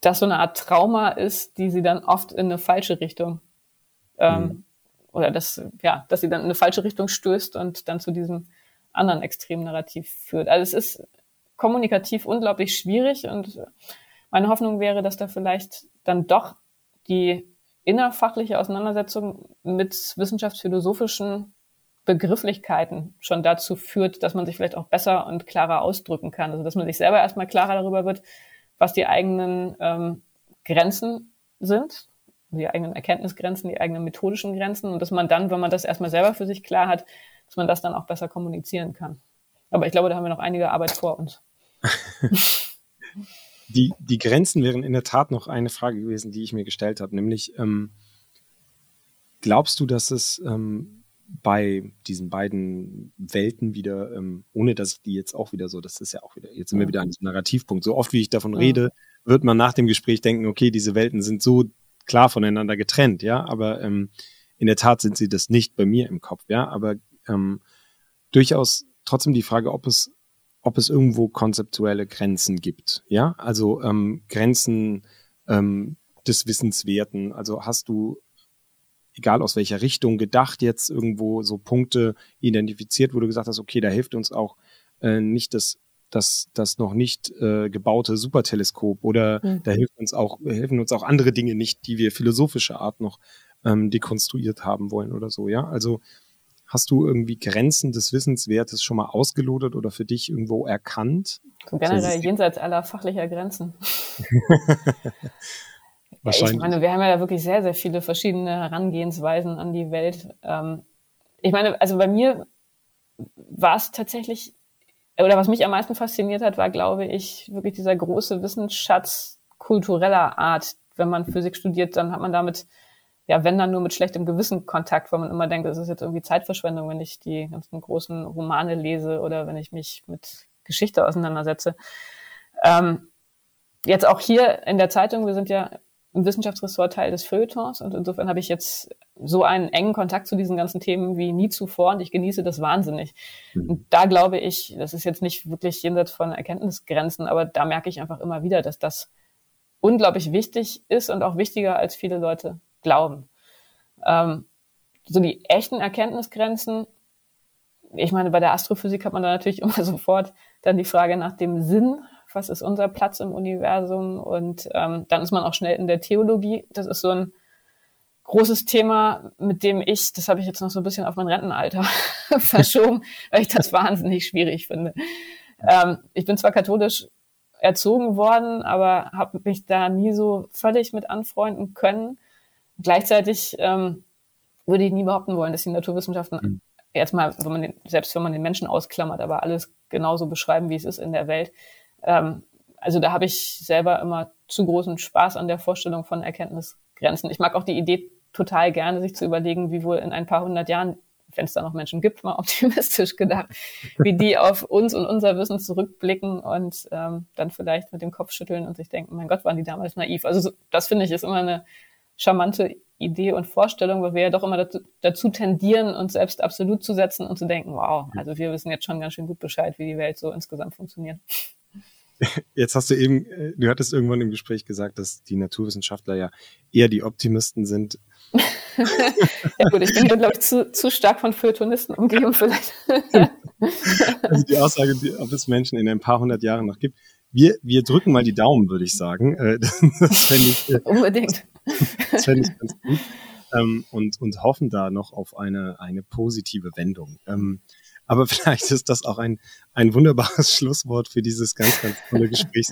das so eine Art Trauma ist, die sie dann oft in eine falsche Richtung ähm, mhm. oder dass ja, dass sie dann in eine falsche Richtung stößt und dann zu diesem anderen Extremnarrativ führt. Also es ist kommunikativ unglaublich schwierig und meine Hoffnung wäre, dass da vielleicht dann doch die innerfachliche Auseinandersetzung mit wissenschaftsphilosophischen Begrifflichkeiten schon dazu führt, dass man sich vielleicht auch besser und klarer ausdrücken kann. Also dass man sich selber erstmal klarer darüber wird, was die eigenen ähm, Grenzen sind, die eigenen Erkenntnisgrenzen, die eigenen methodischen Grenzen und dass man dann, wenn man das erstmal selber für sich klar hat, dass man das dann auch besser kommunizieren kann. Aber ich glaube, da haben wir noch einige Arbeit vor uns. <laughs> die, die Grenzen wären in der Tat noch eine Frage gewesen, die ich mir gestellt habe, nämlich ähm, glaubst du, dass es ähm, bei diesen beiden Welten wieder, ähm, ohne dass ich die jetzt auch wieder so, das ist ja auch wieder, jetzt sind wir wieder an diesem Narrativpunkt. So oft wie ich davon rede, wird man nach dem Gespräch denken, okay, diese Welten sind so klar voneinander getrennt, ja, aber ähm, in der Tat sind sie das nicht bei mir im Kopf, ja, aber ähm, durchaus trotzdem die Frage, ob es, ob es irgendwo konzeptuelle Grenzen gibt, ja, also ähm, Grenzen ähm, des Wissenswerten, also hast du egal aus welcher Richtung gedacht, jetzt irgendwo so Punkte identifiziert, wo du gesagt hast, okay, da hilft uns auch äh, nicht das, das, das noch nicht äh, gebaute Superteleskop oder mhm. da hilft uns auch, helfen uns auch andere Dinge nicht, die wir philosophischer Art noch ähm, dekonstruiert haben wollen oder so, ja. Also hast du irgendwie Grenzen des Wissenswertes schon mal ausgelotet oder für dich irgendwo erkannt? Generell jenseits aller fachlicher Grenzen. <laughs> Wahrscheinlich. Ich meine, wir haben ja da wirklich sehr, sehr viele verschiedene Herangehensweisen an die Welt. Ähm, ich meine, also bei mir war es tatsächlich, oder was mich am meisten fasziniert hat, war, glaube ich, wirklich dieser große Wissensschatz kultureller Art. Wenn man Physik studiert, dann hat man damit, ja, wenn dann nur mit schlechtem Gewissen Kontakt, weil man immer denkt, es ist jetzt irgendwie Zeitverschwendung, wenn ich die ganzen großen Romane lese oder wenn ich mich mit Geschichte auseinandersetze. Ähm, jetzt auch hier in der Zeitung, wir sind ja im Wissenschaftsressort Teil des Feuilletons und insofern habe ich jetzt so einen engen Kontakt zu diesen ganzen Themen wie nie zuvor und ich genieße das wahnsinnig. Mhm. Und da glaube ich, das ist jetzt nicht wirklich jenseits von Erkenntnisgrenzen, aber da merke ich einfach immer wieder, dass das unglaublich wichtig ist und auch wichtiger als viele Leute glauben. Ähm, so die echten Erkenntnisgrenzen, ich meine, bei der Astrophysik hat man da natürlich <laughs> immer sofort dann die Frage nach dem Sinn was ist unser Platz im Universum? Und ähm, dann ist man auch schnell in der Theologie. Das ist so ein großes Thema, mit dem ich, das habe ich jetzt noch so ein bisschen auf mein Rentenalter <laughs> verschoben, weil ich das wahnsinnig schwierig finde. Ähm, ich bin zwar katholisch erzogen worden, aber habe mich da nie so völlig mit anfreunden können. Gleichzeitig ähm, würde ich nie behaupten wollen, dass die Naturwissenschaften mhm. jetzt mal, wenn man den, selbst wenn man den Menschen ausklammert, aber alles genauso beschreiben, wie es ist in der Welt. Ähm, also da habe ich selber immer zu großen Spaß an der Vorstellung von Erkenntnisgrenzen. Ich mag auch die Idee total gerne, sich zu überlegen, wie wohl in ein paar hundert Jahren, wenn es da noch Menschen gibt, mal <laughs> optimistisch gedacht, wie die auf uns und unser Wissen zurückblicken und ähm, dann vielleicht mit dem Kopf schütteln und sich denken, mein Gott, waren die damals naiv. Also das finde ich ist immer eine charmante Idee und Vorstellung, weil wir ja doch immer dazu, dazu tendieren, uns selbst absolut zu setzen und zu denken, wow, also wir wissen jetzt schon ganz schön gut Bescheid, wie die Welt so insgesamt funktioniert. <laughs> Jetzt hast du eben, äh, du hattest irgendwann im Gespräch gesagt, dass die Naturwissenschaftler ja eher die Optimisten sind. <laughs> ja gut, ich bin, glaube ich, zu, zu stark von Feuilletonisten umgeben vielleicht. <laughs> also die Aussage, ob es Menschen in ein paar hundert Jahren noch gibt. Wir, wir drücken mal die Daumen, würde ich sagen. Äh, <laughs> das fände ich, äh, Unbedingt. Das fände ich ganz gut. Ähm, und, und hoffen da noch auf eine, eine positive Wendung. Ähm, aber <laughs> vielleicht ist das auch ein, ein wunderbares <laughs> Schlusswort für dieses ganz, ganz tolle Gespräch.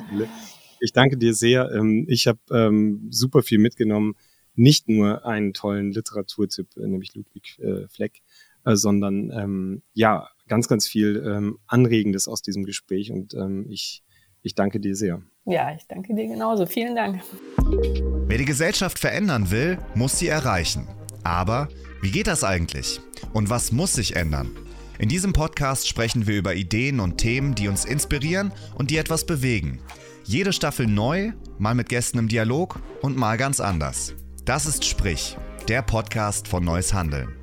Ich danke dir sehr. Ähm, ich habe super viel mitgenommen. nicht nur einen tollen Literaturtipp, äh, nämlich Ludwig Fleck, sondern ja, ganz, ganz viel Anregendes aus diesem Gespräch und ich, ich danke dir sehr. Ja, ich danke dir genauso. Vielen Dank. Wer die Gesellschaft verändern will, muss sie erreichen. Aber wie geht das eigentlich? Und was muss sich ändern? In diesem Podcast sprechen wir über Ideen und Themen, die uns inspirieren und die etwas bewegen. Jede Staffel neu, mal mit Gästen im Dialog und mal ganz anders. Das ist Sprich, der Podcast von Neues Handeln.